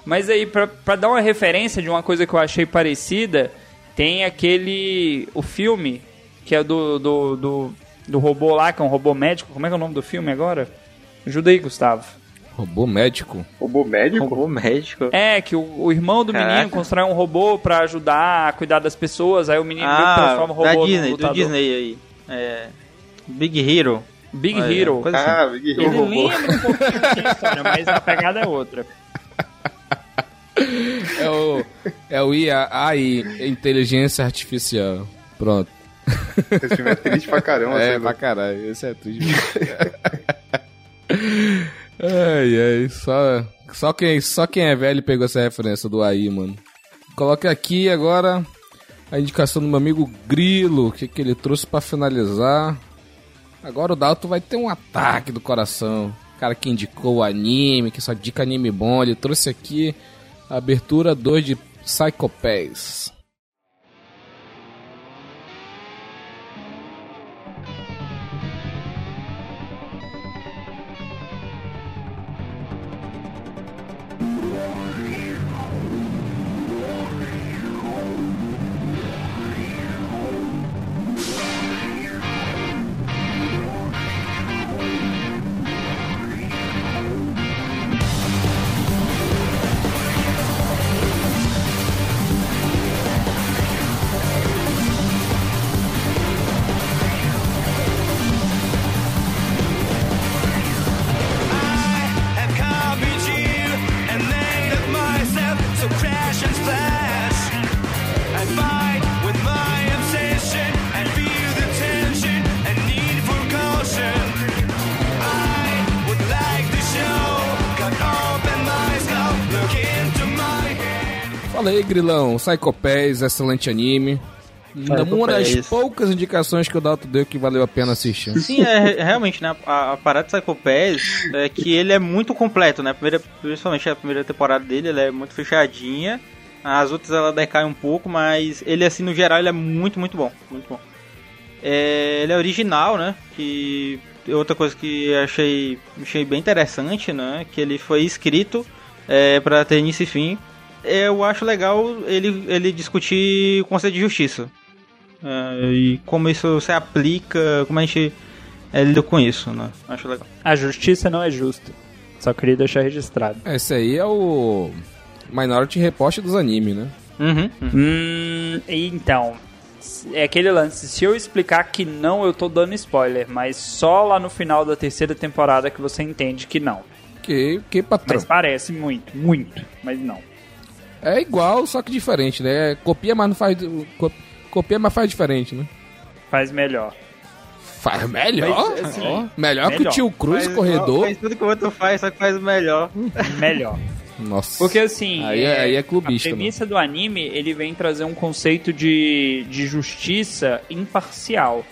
[SPEAKER 3] Mas aí, pra, pra dar uma referência de uma coisa que eu achei parecida, tem aquele. O filme, que é do, do, do, do robô lá, que é um robô médico. Como é que é o nome do filme agora? Ajuda aí, Gustavo.
[SPEAKER 2] Robô médico.
[SPEAKER 5] Robô médico?
[SPEAKER 4] Robô médico.
[SPEAKER 3] É, que o, o irmão do
[SPEAKER 4] Caraca.
[SPEAKER 3] menino constrói um robô pra ajudar a cuidar das pessoas, aí o menino
[SPEAKER 4] Ah,
[SPEAKER 3] transforma o robô
[SPEAKER 4] da Disney, do. Disney aí. É, Big Hero.
[SPEAKER 3] Big
[SPEAKER 4] Olha,
[SPEAKER 3] Hero.
[SPEAKER 4] assim.
[SPEAKER 5] Ah, Big
[SPEAKER 3] Ele
[SPEAKER 5] Hero.
[SPEAKER 3] lembra um pouquinho a história, mas a pegada é outra.
[SPEAKER 2] É o, é o IA, AI, Inteligência Artificial. Pronto.
[SPEAKER 5] Esse filme é triste pra caramba.
[SPEAKER 2] é,
[SPEAKER 5] sei
[SPEAKER 2] pra caralho. Esse é triste. ai, ai. Só, só, quem, só quem é velho pegou essa referência do AI, mano. Coloque aqui agora a indicação do meu amigo Grilo. O que, que ele trouxe pra finalizar. Agora o Dalton vai ter um ataque do coração. O cara que indicou o anime, que só dica anime bom. Ele trouxe aqui a abertura 2 de Psycho Pass. Grilão. Psycho Pass, excelente anime. Uma das
[SPEAKER 4] Pass.
[SPEAKER 2] poucas indicações que o Dalton deu que valeu a pena assistir.
[SPEAKER 4] Sim, é re- realmente, né? A, a parada de Psycho Pass é que ele é muito completo, né? A primeira, principalmente a primeira temporada dele, ela é muito fechadinha. As outras ela decai um pouco, mas ele, assim, no geral, ele é muito, muito bom. Muito bom. É, ele é original, né? Que outra coisa que achei, achei bem interessante, né? Que ele foi escrito é, para ter início e fim. Eu acho legal ele, ele discutir o conceito de justiça. É, e como isso se aplica, como a gente é, lida com isso, né? Acho legal.
[SPEAKER 3] A justiça não é justa. Só queria deixar registrado.
[SPEAKER 2] Esse aí é o Minority Report dos animes, né?
[SPEAKER 4] Uhum, uhum.
[SPEAKER 3] Hum, então. É aquele lance. Se eu explicar que não, eu tô dando spoiler. Mas só lá no final da terceira temporada que você entende que não.
[SPEAKER 2] Que, que patrão.
[SPEAKER 3] Mas parece muito, muito. Mas não.
[SPEAKER 2] É igual, só que diferente, né? Copia, mas não faz. co- Copia, mas faz diferente, né?
[SPEAKER 3] Faz melhor.
[SPEAKER 2] Faz melhor?
[SPEAKER 3] Mas, assim,
[SPEAKER 2] Ó, melhor, que o
[SPEAKER 3] melhor.
[SPEAKER 2] tio Cruz,
[SPEAKER 4] Faz-
[SPEAKER 2] corredor.
[SPEAKER 4] Faz tudo que o outro faz, só que faz melhor.
[SPEAKER 3] Melhor.
[SPEAKER 2] Nossa.
[SPEAKER 3] Porque assim,
[SPEAKER 2] Aí é- aí é clubista,
[SPEAKER 3] a premissa do anime, ele vem trazer um conceito de, de justiça imparcial.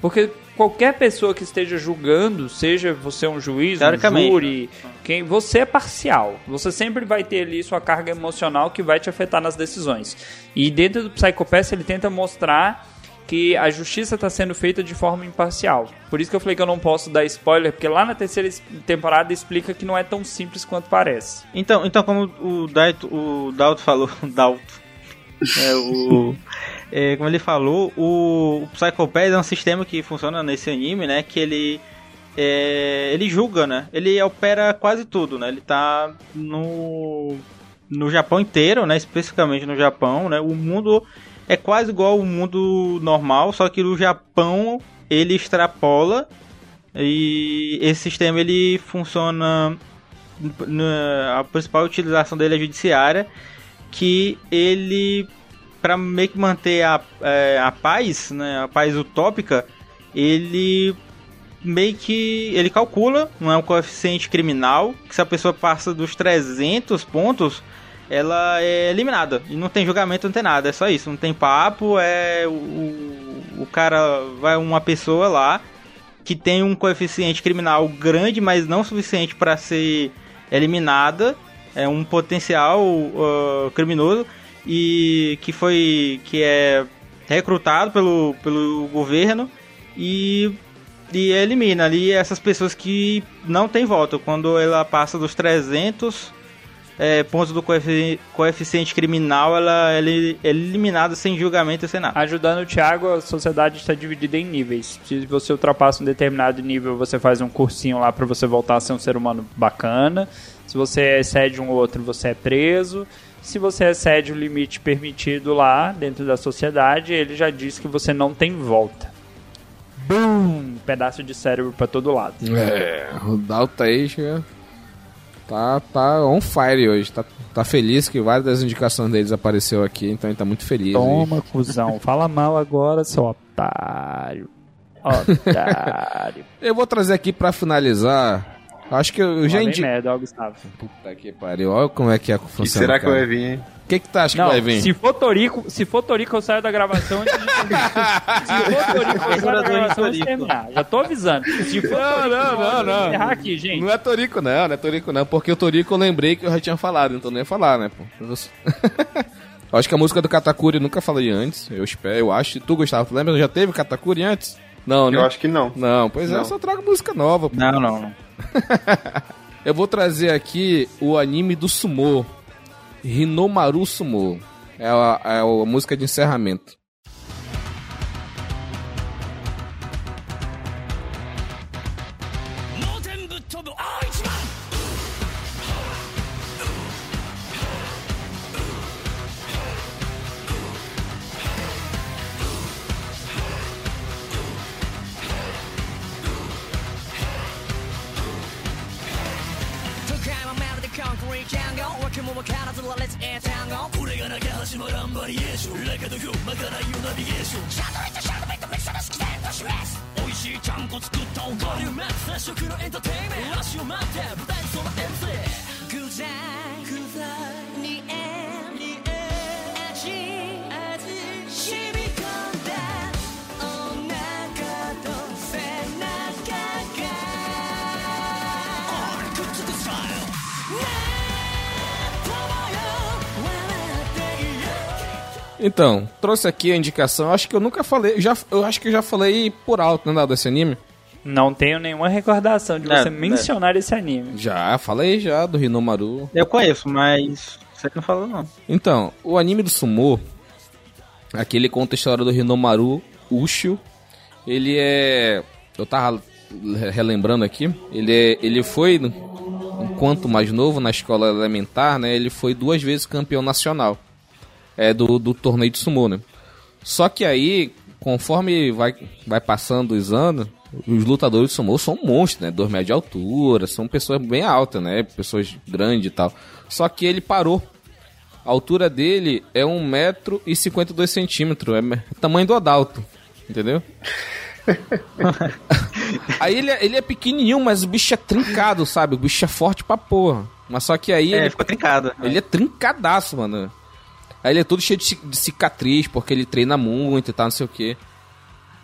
[SPEAKER 3] Porque qualquer pessoa que esteja julgando, seja você um juiz, um júri, quem você é parcial. Você sempre vai ter ali sua carga emocional que vai te afetar nas decisões. E dentro do Psychopath ele tenta mostrar que a justiça está sendo feita de forma imparcial. Por isso que eu falei que eu não posso dar spoiler, porque lá na terceira temporada explica que não é tão simples quanto parece.
[SPEAKER 4] Então, então como o Daito, o Dalto falou, Dalto, é, o, é, como ele falou, o, o Psycho é um sistema que funciona nesse anime, né? Que ele é, ele julga, né? Ele opera quase tudo, né? Ele tá no no Japão inteiro, né? Especificamente no Japão, né? O mundo é quase igual ao mundo normal, só que no Japão ele extrapola e esse sistema ele funciona na- a principal utilização dele é judiciária, que ele, para meio que manter a, é, a paz, né, a paz utópica, ele meio que ele calcula não é um coeficiente criminal que se a pessoa passa dos 300 pontos ela é eliminada. E não tem julgamento não tem nada é só isso. Não tem papo é o, o, cara vai uma pessoa lá que tem um coeficiente criminal grande mas não suficiente para ser eliminada é um potencial uh, criminoso e que foi que é recrutado pelo, pelo governo e, e elimina ali essas pessoas que não têm voto quando ela passa dos 300 é, pontos do coefici- coeficiente criminal, ela, é eliminada sem julgamento e sem nada.
[SPEAKER 3] Ajudando o Thiago, a sociedade está dividida em níveis. Se você ultrapassa um determinado nível, você faz um cursinho lá pra você voltar a ser um ser humano bacana. Se você excede um outro, você é preso. Se você excede o limite permitido lá dentro da sociedade, ele já diz que você não tem volta. Boom! Pedaço de cérebro pra todo lado.
[SPEAKER 2] É, o aí chega- tá, tá on fire hoje. Tá, tá feliz que várias das indicações deles apareceu aqui, então ele tá muito feliz.
[SPEAKER 3] Toma, cuzão. Fala mal agora, seu otário. Otário.
[SPEAKER 2] Eu vou trazer aqui pra finalizar. Acho que eu, eu já
[SPEAKER 3] vem
[SPEAKER 2] indiquei.
[SPEAKER 3] merda, ó, Gustavo.
[SPEAKER 2] Puta que pariu. Olha como é que é
[SPEAKER 5] que
[SPEAKER 2] funciona.
[SPEAKER 5] será que
[SPEAKER 2] cara.
[SPEAKER 5] vai vir, hein?
[SPEAKER 2] O que que tu acha que
[SPEAKER 3] Não,
[SPEAKER 2] vai vir?
[SPEAKER 3] se for Torico, se for Torico, eu saio da gravação antes de terminar. Se for Torico, eu saio da gravação antes de terminar. Já tô avisando. Se for
[SPEAKER 2] Não,
[SPEAKER 3] Torico,
[SPEAKER 2] não, não,
[SPEAKER 3] eu vou
[SPEAKER 2] não.
[SPEAKER 3] encerrar aqui, gente.
[SPEAKER 2] Não é Torico, não, não é Torico, não. Porque o Torico eu lembrei que eu já tinha falado, então não ia falar, né, pô? Eu acho que a música do Katakuri eu nunca falei antes. Eu espero, eu acho. Tu, Gustavo, tu lembra? Já teve Katakuri antes? Não, né?
[SPEAKER 5] Eu acho que não.
[SPEAKER 2] Não, pois é, eu
[SPEAKER 5] Não.
[SPEAKER 2] só trago música nova, pô.
[SPEAKER 4] Não, não, não.
[SPEAKER 2] Eu vou trazer aqui o anime do Sumo. Hinomaru Sumo. É a, é a música de encerramento. Trouxe aqui a indicação. Eu acho que eu nunca falei. Já, eu acho que eu já falei por alto, né, Nada, desse anime?
[SPEAKER 3] Não tenho nenhuma recordação de
[SPEAKER 4] É,
[SPEAKER 3] você
[SPEAKER 4] é.
[SPEAKER 3] mencionar esse anime.
[SPEAKER 2] Já, falei já do Hinomaru.
[SPEAKER 4] Eu conheço, mas você não falou não.
[SPEAKER 2] Então, o anime do Sumo, aqui ele conta a história do Hinomaru Ushio. Ele é. Eu tava relembrando aqui. Ele, é, ele foi, enquanto mais novo, na escola elementar, né? Ele foi duas vezes campeão nacional é, do, do torneio de Sumo, né? Só que aí, conforme vai, vai passando os anos, os lutadores de Sumo são monstros, né? Dois metros de altura, são pessoas bem altas, né? Pessoas grandes e tal. Só que ele parou. A altura dele é 1,52m. É tamanho do Adalto. Entendeu? aí ele, é- ele é pequenininho, mas o bicho é trincado, sabe? O bicho é forte pra porra. Mas só que aí
[SPEAKER 4] É,
[SPEAKER 2] ele,
[SPEAKER 4] ficou trincado.
[SPEAKER 2] ele é trincadaço, mano. Aí ele é todo cheio de, ci- de cicatriz, porque ele treina muito e tal, não sei o que.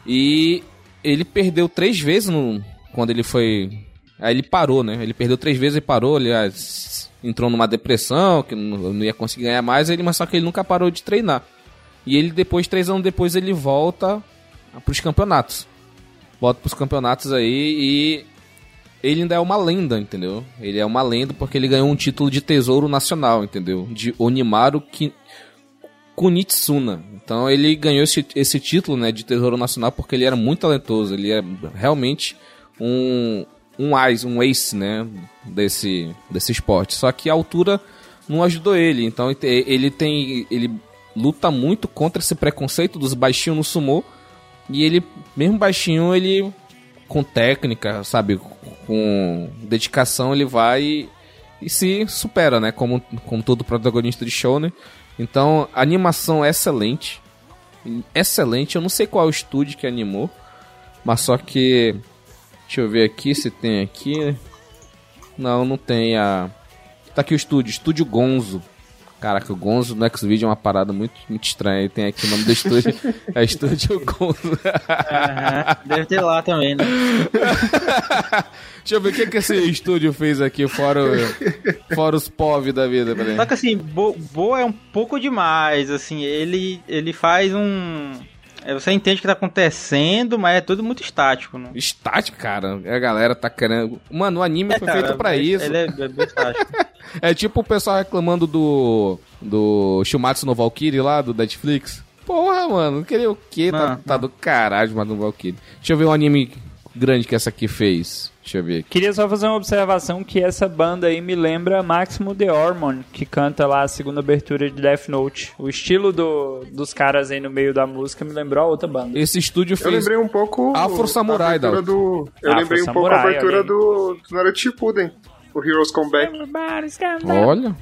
[SPEAKER 2] E ele perdeu três vezes no, quando ele foi. Aí ele parou, né? Ele perdeu três vezes e parou. Ele ah, entrou numa depressão, que não, não ia conseguir ganhar mais, ele, mas só que ele nunca parou de treinar. E ele depois, três anos depois, ele volta pros campeonatos. Volta pros campeonatos aí e ele ainda é uma lenda, entendeu? Ele é uma lenda porque ele ganhou um título de tesouro nacional, entendeu? De Onimaru Kunitsuna. Então ele ganhou esse, esse título, né, de tesouro nacional porque ele era muito talentoso, ele é realmente um um ace, um ace, né, desse desse esporte. Só que a altura não ajudou ele, então ele te- ele tem ele luta muito contra esse preconceito dos baixinhos no sumô. E ele, mesmo baixinho, ele com técnica, sabe, com dedicação, ele vai e, e se supera, né, como, como todo protagonista de show, né? Então, animação é excelente. Excelente, eu não sei qual é o estúdio que animou, mas só que deixa eu ver aqui se tem aqui. Não, não tem a Tá aqui o estúdio, Estúdio Gonzo. Caraca, o Gonzo no Xvideo é uma parada muito, muito estranha. Tem aqui o nome do estúdio. É Estúdio Gonzo.
[SPEAKER 4] Aham, Deve ter lá também, né?
[SPEAKER 2] Deixa eu ver o que, que esse estúdio fez aqui, fora, o- fora os POV da vida. Peraí.
[SPEAKER 4] Só que assim, Bo, Bo é um pouco demais, assim, ele, ele faz um... é, Você entende o que tá acontecendo, mas é tudo muito estático, né?
[SPEAKER 2] Estático, cara. A galera tá querendo. Mano, o anime foi
[SPEAKER 4] Cara,
[SPEAKER 2] feito pra
[SPEAKER 4] ele-
[SPEAKER 2] isso.
[SPEAKER 4] Ele é, é bem estático.
[SPEAKER 2] É tipo o pessoal reclamando do. do Shumatsu no Valkyrie lá, do Netflix. Porra, mano, queria o quê? Tá,
[SPEAKER 3] Não,
[SPEAKER 2] tá do caralho, mas no Valkyrie. Deixa eu ver um anime grande que essa aqui fez. Deixa eu ver aqui.
[SPEAKER 3] Queria só fazer uma observação que essa banda aí me lembra Máximo The Hormone, que canta lá a segunda abertura de Death Note. O estilo do, dos caras aí no meio da música me lembrou a outra banda.
[SPEAKER 2] Esse estúdio
[SPEAKER 5] Eu
[SPEAKER 2] fez.
[SPEAKER 5] lembrei um pouco.
[SPEAKER 2] Afro Samurai,
[SPEAKER 5] a abertura
[SPEAKER 2] Dalton.
[SPEAKER 5] do. Eu
[SPEAKER 3] Afro
[SPEAKER 5] lembrei um pouco a abertura do, do Naruto Shippuden. O Heroes Come Back.
[SPEAKER 2] Olha.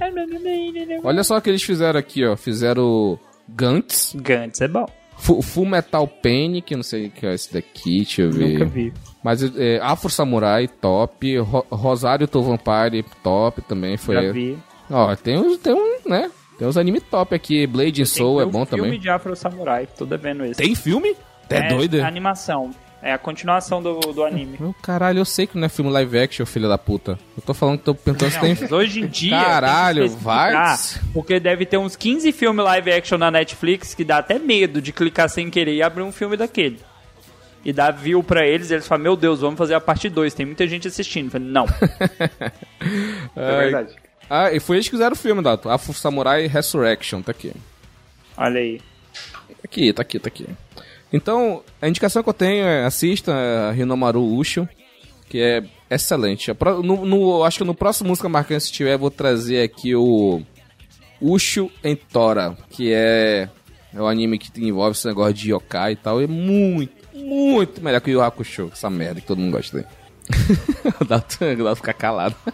[SPEAKER 2] Olha só o que eles fizeram aqui, ó. Fizeram Gantz,
[SPEAKER 3] Gantz é bom.
[SPEAKER 2] Fu- Full Metal Panic, não sei o que é esse daqui, deixa eu ver.
[SPEAKER 3] Nunca vi.
[SPEAKER 2] Mas é, Afro Samurai, top. Ro- Rosário to Vampire, top também. Foi.
[SPEAKER 3] Já vi.
[SPEAKER 2] Ó, tem uns, tem um, né? Tem uns anime top aqui. Blade and Soul é
[SPEAKER 3] Tem
[SPEAKER 2] bom
[SPEAKER 3] um filme
[SPEAKER 2] também.
[SPEAKER 3] de Afro Samurai, tô devendo esse.
[SPEAKER 2] Tem filme? É, doido?
[SPEAKER 3] a animação. É a continuação do, do anime.
[SPEAKER 2] Meu caralho, eu sei que não é filme live action, filho da puta. Eu tô falando que tô perguntando se tem.
[SPEAKER 3] Mas hoje em dia.
[SPEAKER 2] Caralho, vai.
[SPEAKER 3] Porque deve ter uns 15 filmes live action na Netflix que dá até medo de clicar sem querer e abrir um filme daquele. E dar view pra eles, e eles falam: Meu Deus, vamos fazer a parte 2. Tem muita gente assistindo. Eu falei, não.
[SPEAKER 5] É verdade.
[SPEAKER 2] Ah, e foi eles que fizeram o filme, Dato. Afro Samurai Resurrection, tá aqui.
[SPEAKER 3] Olha aí.
[SPEAKER 2] Tá aqui, tá aqui, tá aqui. Então, a indicação que eu tenho é assista a Hinomaru Usho, que é excelente. No, no- acho que no próximo Música Marcante, se tiver, vou trazer aqui o Usho em Tora, que é, é o anime que envolve esse negócio de yokai e tal. É muito, muito melhor que o Yu Hakusho, essa merda que todo mundo gosta dele. o Dato o Dato fica calado.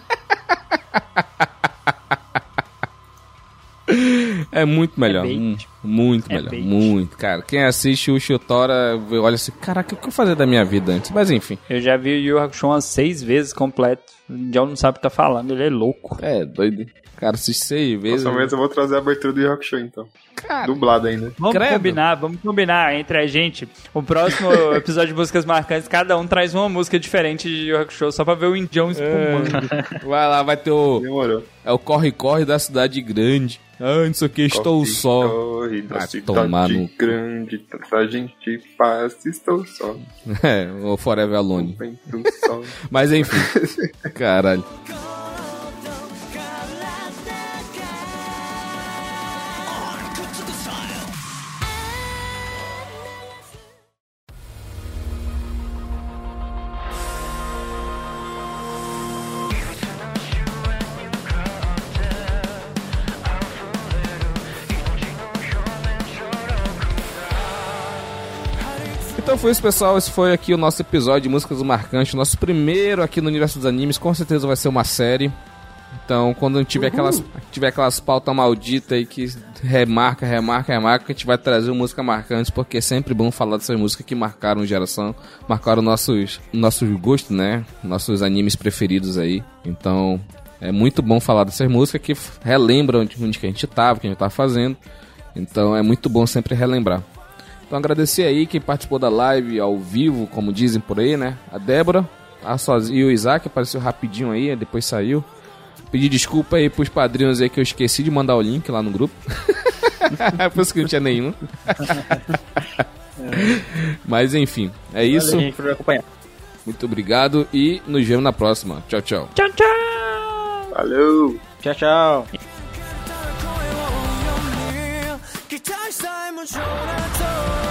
[SPEAKER 2] É muito melhor.
[SPEAKER 3] bait.
[SPEAKER 2] mu- muito
[SPEAKER 3] É
[SPEAKER 2] melhor.
[SPEAKER 3] bait.
[SPEAKER 2] Muito, cara. Quem assiste o Shotora olha assim, caraca, o que eu fazer da minha vida antes? Mas enfim.
[SPEAKER 3] Eu já vi o Yu Hakusho umas seis vezes completo. O John não sabe o que tá falando, ele é louco.
[SPEAKER 2] É, doido. Cara, assiste seis vezes.
[SPEAKER 5] Pelo menos eu vou trazer a abertura do Rock Show, então.
[SPEAKER 2] Cara,
[SPEAKER 5] Dublado ainda.
[SPEAKER 3] Vamos
[SPEAKER 2] Credo.
[SPEAKER 3] combinar, vamos combinar entre a gente. O próximo episódio de músicas marcantes, cada um traz uma música diferente de Yu Hakusho, só pra ver o Indião espumando.
[SPEAKER 2] vai lá, vai ter o.
[SPEAKER 5] Demorou.
[SPEAKER 2] É o corre-corre da cidade grande. Ah, não sei o que, estou
[SPEAKER 5] Corre,
[SPEAKER 2] só.
[SPEAKER 5] Corre da
[SPEAKER 2] Vai
[SPEAKER 5] cidade
[SPEAKER 2] tomar no-
[SPEAKER 5] grande, tanta gente passa, estou só.
[SPEAKER 2] É, o Forever Alone. Mas enfim. Caralho. Foi isso, pessoal. Esse foi aqui o nosso episódio de Músicas Marcantes. Nosso primeiro aqui no Universo dos Animes. Com certeza vai ser uma série. Então, quando tiver aquelas, tiver aquelas pautas malditas aí que remarca, remarca, remarca, a gente vai trazer uma música marcante, porque é sempre bom falar dessas músicas que marcaram geração, marcaram nossos, nossos gostos, né? Nossos animes preferidos aí. Então, é muito bom falar dessas músicas que relembram onde, onde que a gente tava, o que a gente tava fazendo. Então, é muito bom sempre relembrar. Então agradecer aí quem participou da live ao vivo, como dizem por aí, né? A Débora, a sozinha, e o Isaac apareceu rapidinho aí, depois saiu. Pedir desculpa aí pros padrinhos aí que eu esqueci de mandar o link lá no grupo. por isso que não tinha nenhum. Mas enfim, é isso.
[SPEAKER 4] Valeu, gente, por acompanhar.
[SPEAKER 2] Muito obrigado e nos vemos na próxima. Tchau, tchau.
[SPEAKER 3] Tchau, tchau!
[SPEAKER 5] Valeu!
[SPEAKER 4] Tchau, tchau.
[SPEAKER 6] Just say what you wanna do.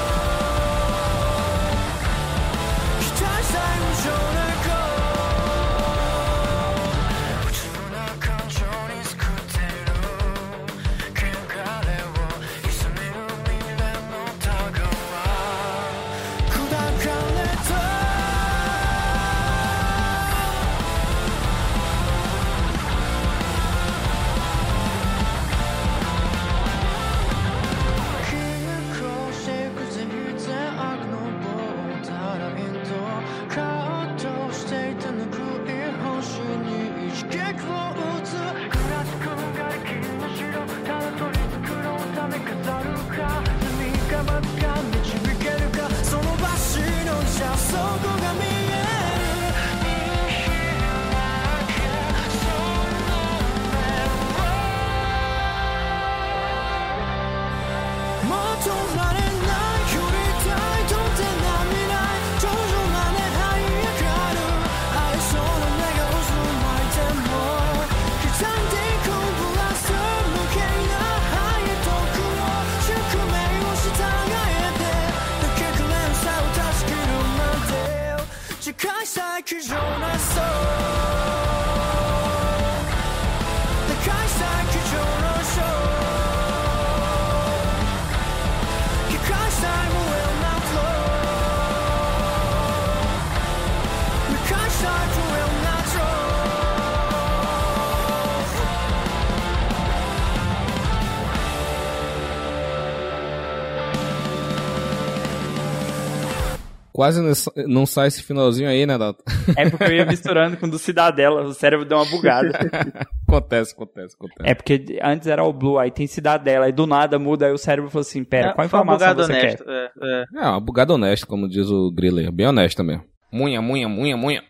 [SPEAKER 2] Quase não sa- não sai esse finalzinho aí, né, Dalton?
[SPEAKER 3] É porque eu ia misturando com o do Cidadela, o cérebro deu uma bugada.
[SPEAKER 2] acontece, acontece, acontece.
[SPEAKER 3] É porque antes era o Blue, aí tem Cidadela, aí do nada muda, aí o cérebro falou assim, pera, qual
[SPEAKER 4] Foi uma
[SPEAKER 3] informação você
[SPEAKER 4] honesta.
[SPEAKER 3] quer?
[SPEAKER 4] É, é.
[SPEAKER 2] É, uma bugada honesta, como diz o Griller. Bem honesta mesmo. Munha, munha, munha, munha.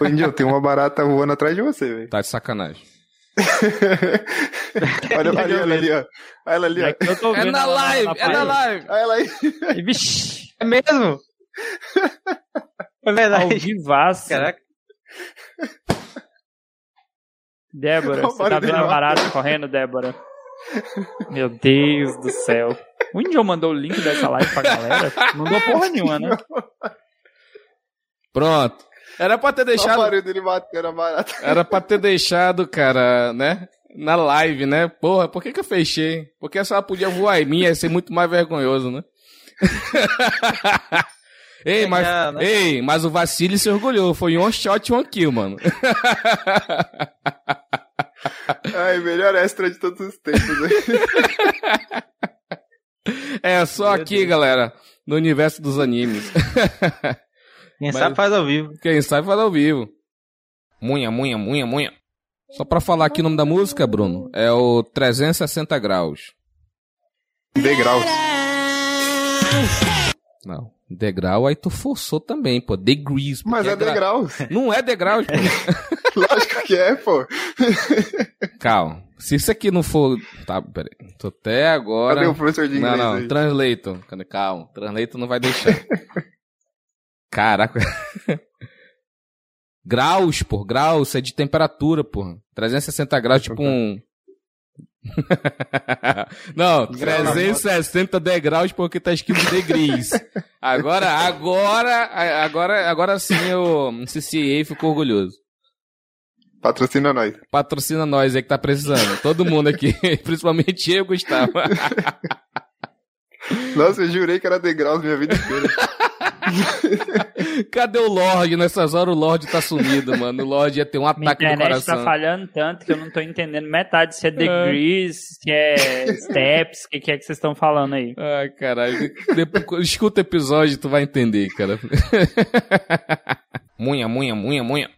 [SPEAKER 5] Ô, Índio, tem uma barata voando atrás de você, velho.
[SPEAKER 2] Tá de sacanagem.
[SPEAKER 5] olha, olha ela ali, ó. Olha ela ali, ó.
[SPEAKER 3] É
[SPEAKER 2] É na live, é na live.
[SPEAKER 5] Olha ela aí.
[SPEAKER 3] E, Vixi,
[SPEAKER 4] É mesmo? É
[SPEAKER 3] ao
[SPEAKER 4] verdade.
[SPEAKER 3] vivaço.
[SPEAKER 4] Caraca.
[SPEAKER 3] Débora,
[SPEAKER 5] Não,
[SPEAKER 3] você tá vendo a barata correndo, Débora? Meu Deus do céu. O Índio mandou o link dessa live pra galera? Não deu porra nenhuma, né?
[SPEAKER 2] Pronto. Era pra ter deixado.
[SPEAKER 5] barulho dele batendo a barata.
[SPEAKER 2] Era pra ter deixado, cara, né? Na live, né? Porra, por que que eu fechei? Porque se ela podia voar em mim, ia ser muito mais vergonhoso, né? ei,
[SPEAKER 4] É
[SPEAKER 2] mas,
[SPEAKER 4] né?
[SPEAKER 2] ei, mas o Vassili se orgulhou. Foi one shot, one kill, mano.
[SPEAKER 5] Ai, melhor extra de todos os tempos?
[SPEAKER 2] É só aqui, galera, no universo dos animes.
[SPEAKER 4] Quem
[SPEAKER 2] Mas-
[SPEAKER 4] sabe faz ao vivo.
[SPEAKER 2] Quem sabe faz ao vivo. Munha, munha, munha, munha. Só pra falar aqui o nome da música, Bruno, é o 360 graus.
[SPEAKER 5] Degraus.
[SPEAKER 2] Não, degrau aí tu forçou também, pô. Degrees.
[SPEAKER 5] Mas
[SPEAKER 2] porque
[SPEAKER 5] é
[SPEAKER 2] gra-
[SPEAKER 5] degraus.
[SPEAKER 2] Não é degraus, pô.
[SPEAKER 5] Lógico que é, pô.
[SPEAKER 2] Calma. Se isso aqui não for. Tá, peraí. Tô até agora.
[SPEAKER 5] Cadê o professor de
[SPEAKER 2] Não,
[SPEAKER 5] inglês
[SPEAKER 2] não.
[SPEAKER 5] aí?
[SPEAKER 2] Translator. Calma. Translator não vai deixar. Caraca. graus, pô. Graus. É de temperatura, pô. 360 graus, tipo um. não, 360 degraus porque tá escrito degrees. Agora, agora, agora, agora sim o CCA ficou orgulhoso.
[SPEAKER 5] Patrocina nós.
[SPEAKER 2] Patrocina nós aí que tá precisando. Todo mundo aqui, principalmente eu, Gustavo.
[SPEAKER 5] Nossa, eu jurei que era degraus minha vida inteira.
[SPEAKER 2] Cadê o Lorde? Nessas horas o Lorde tá sumido, mano. O Lorde ia ter um ataque no
[SPEAKER 3] internet
[SPEAKER 2] coração.
[SPEAKER 3] tá falhando tanto que eu não tô entendendo metade se é degrees, se é steps, o que, que é que vocês estão falando aí.
[SPEAKER 2] Ai, caralho. Depois, escuta o episódio, tu vai entender, cara. munha, munha, munha, munha.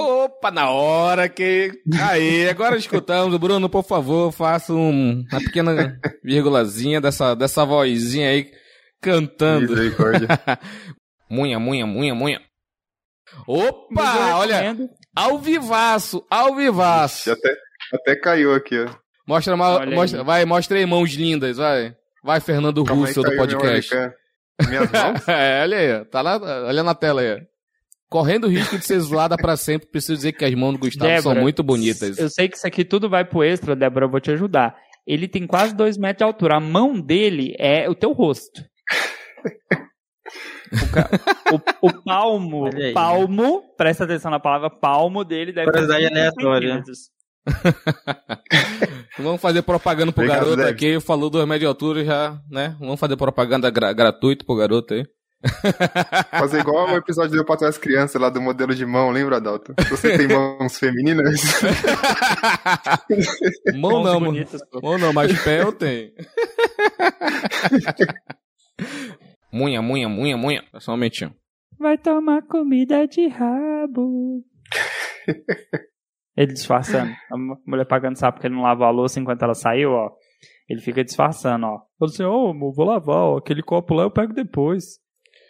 [SPEAKER 2] Opa, na hora que. Aí, agora escutamos. Bruno, por favor, faça um- uma pequena vírgulazinha dessa, dessa vozinha aí cantando.
[SPEAKER 5] Misericórdia.
[SPEAKER 2] Munha, munha, munha, munha. Opa, olha, ao vivaço, ao vivaço.
[SPEAKER 5] Até, até caiu aqui, ó.
[SPEAKER 2] Mostra, mostra vai, mostra aí mãos lindas, vai. Vai, Fernando
[SPEAKER 5] Calma aí,
[SPEAKER 2] Russo do podcast.
[SPEAKER 5] Minhas mãos?
[SPEAKER 2] é, olha aí, tá lá, olha na tela aí. Correndo o risco de ser zoada pra sempre, preciso dizer que as mãos do Gustavo são
[SPEAKER 3] Débora,
[SPEAKER 2] muito bonitas.
[SPEAKER 3] Eu sei que isso aqui tudo vai pro extra, Débora, eu vou te ajudar. Ele tem quase dois metros de altura. A mão dele é o teu rosto. O, ca- o- o palmo,
[SPEAKER 4] aí.
[SPEAKER 3] palmo, presta atenção na palavra palmo dele deve
[SPEAKER 4] Curiosidade aleatória.
[SPEAKER 2] Vamos fazer propaganda pro
[SPEAKER 5] Obrigado,
[SPEAKER 2] garoto
[SPEAKER 5] Débora.
[SPEAKER 2] aqui, falou dois metros de altura já, né? Vamos fazer propaganda gra gratuita pro garoto aí.
[SPEAKER 5] Fazer igual o episódio do Patrão das Crianças lá do modelo de mão, lembra, Dalton? Você tem mãos femininas?
[SPEAKER 2] Mão
[SPEAKER 3] Mãos
[SPEAKER 2] não,
[SPEAKER 3] bonitas.
[SPEAKER 2] Mão não, mas pé eu tenho. munha, munha, munha, munha. Só um momentinho.
[SPEAKER 3] Vai tomar comida de rabo. Ele disfarçando. A mu- mulher pagando sapo porque ele não lavou a louça enquanto ela saiu, ó. Ele fica disfarçando, ó. Falou assim, ô, amor, vou lavar, ó. Aquele copo lá eu pego depois.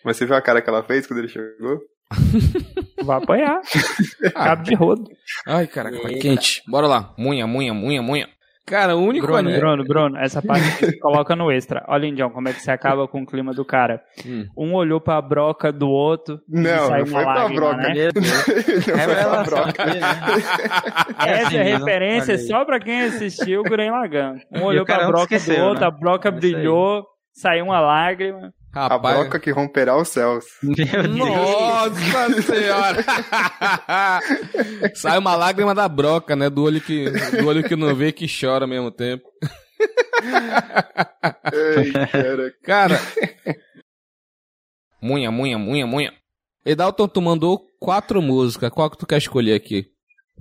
[SPEAKER 5] Mas você viu a cara que ela fez quando ele chegou?
[SPEAKER 3] Vai apanhar.
[SPEAKER 2] Ah,
[SPEAKER 3] Cabo de rodo.
[SPEAKER 2] Ai, caraca, tá quente. Bora lá. Munha, munha, munha, munha. Cara, o único
[SPEAKER 3] Bruno,
[SPEAKER 2] anime...
[SPEAKER 3] Bruno, Bruno, essa parte você coloca no extra. Olha, Indião, como é que você acaba com o clima do cara.
[SPEAKER 2] Hum.
[SPEAKER 3] Um olhou pra broca do outro.
[SPEAKER 5] Não,
[SPEAKER 3] saiu
[SPEAKER 5] não foi pra
[SPEAKER 3] lágrima,
[SPEAKER 5] broca.
[SPEAKER 3] né?
[SPEAKER 5] Não foi pra
[SPEAKER 4] Revelação
[SPEAKER 5] broca.
[SPEAKER 4] aqui, né?
[SPEAKER 3] Essa é a
[SPEAKER 4] mesmo.
[SPEAKER 3] referência
[SPEAKER 4] Olha aí.
[SPEAKER 3] só pra quem assistiu o Guren Lagan. Um olhou pra broca do
[SPEAKER 4] esqueceu,
[SPEAKER 3] outro,
[SPEAKER 4] né?
[SPEAKER 3] a broca brilhou, saiu uma lágrima.
[SPEAKER 5] A
[SPEAKER 2] Rapaz...
[SPEAKER 5] broca que romperá os céus.
[SPEAKER 4] Meu Deus.
[SPEAKER 2] Nossa senhora! Sai uma lágrima da broca, né? Do olho que, do olho que não vê que chora ao mesmo tempo.
[SPEAKER 5] Ai, cara.
[SPEAKER 2] Cara. munha, munha, munha, munha. Edalton, tu mandou quatro músicas. Qual que tu quer escolher aqui?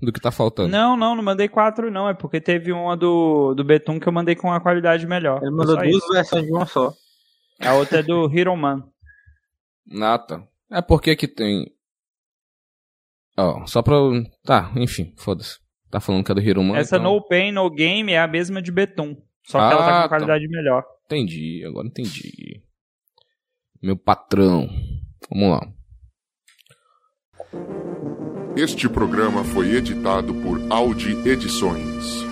[SPEAKER 2] do que tá faltando.
[SPEAKER 3] Não, não, não mandei quatro, não. É porque teve uma do, do Betum que eu mandei com uma qualidade melhor.
[SPEAKER 4] Ele mandou duas versões de uma só.
[SPEAKER 3] A outra é do Hero Man.
[SPEAKER 2] Nata. É porque que tem. Ó, só pra. Tá, enfim, foda-se. Tá falando que é do Hiruman.
[SPEAKER 3] Essa
[SPEAKER 2] então...
[SPEAKER 3] No Pain, No Game é a mesma de Betum. Só que ela tá
[SPEAKER 2] Ah,
[SPEAKER 3] com qualidade melhor.
[SPEAKER 2] Entendi, agora entendi. Meu patrão. Vamos lá.
[SPEAKER 9] Este programa foi editado por Audi Edições.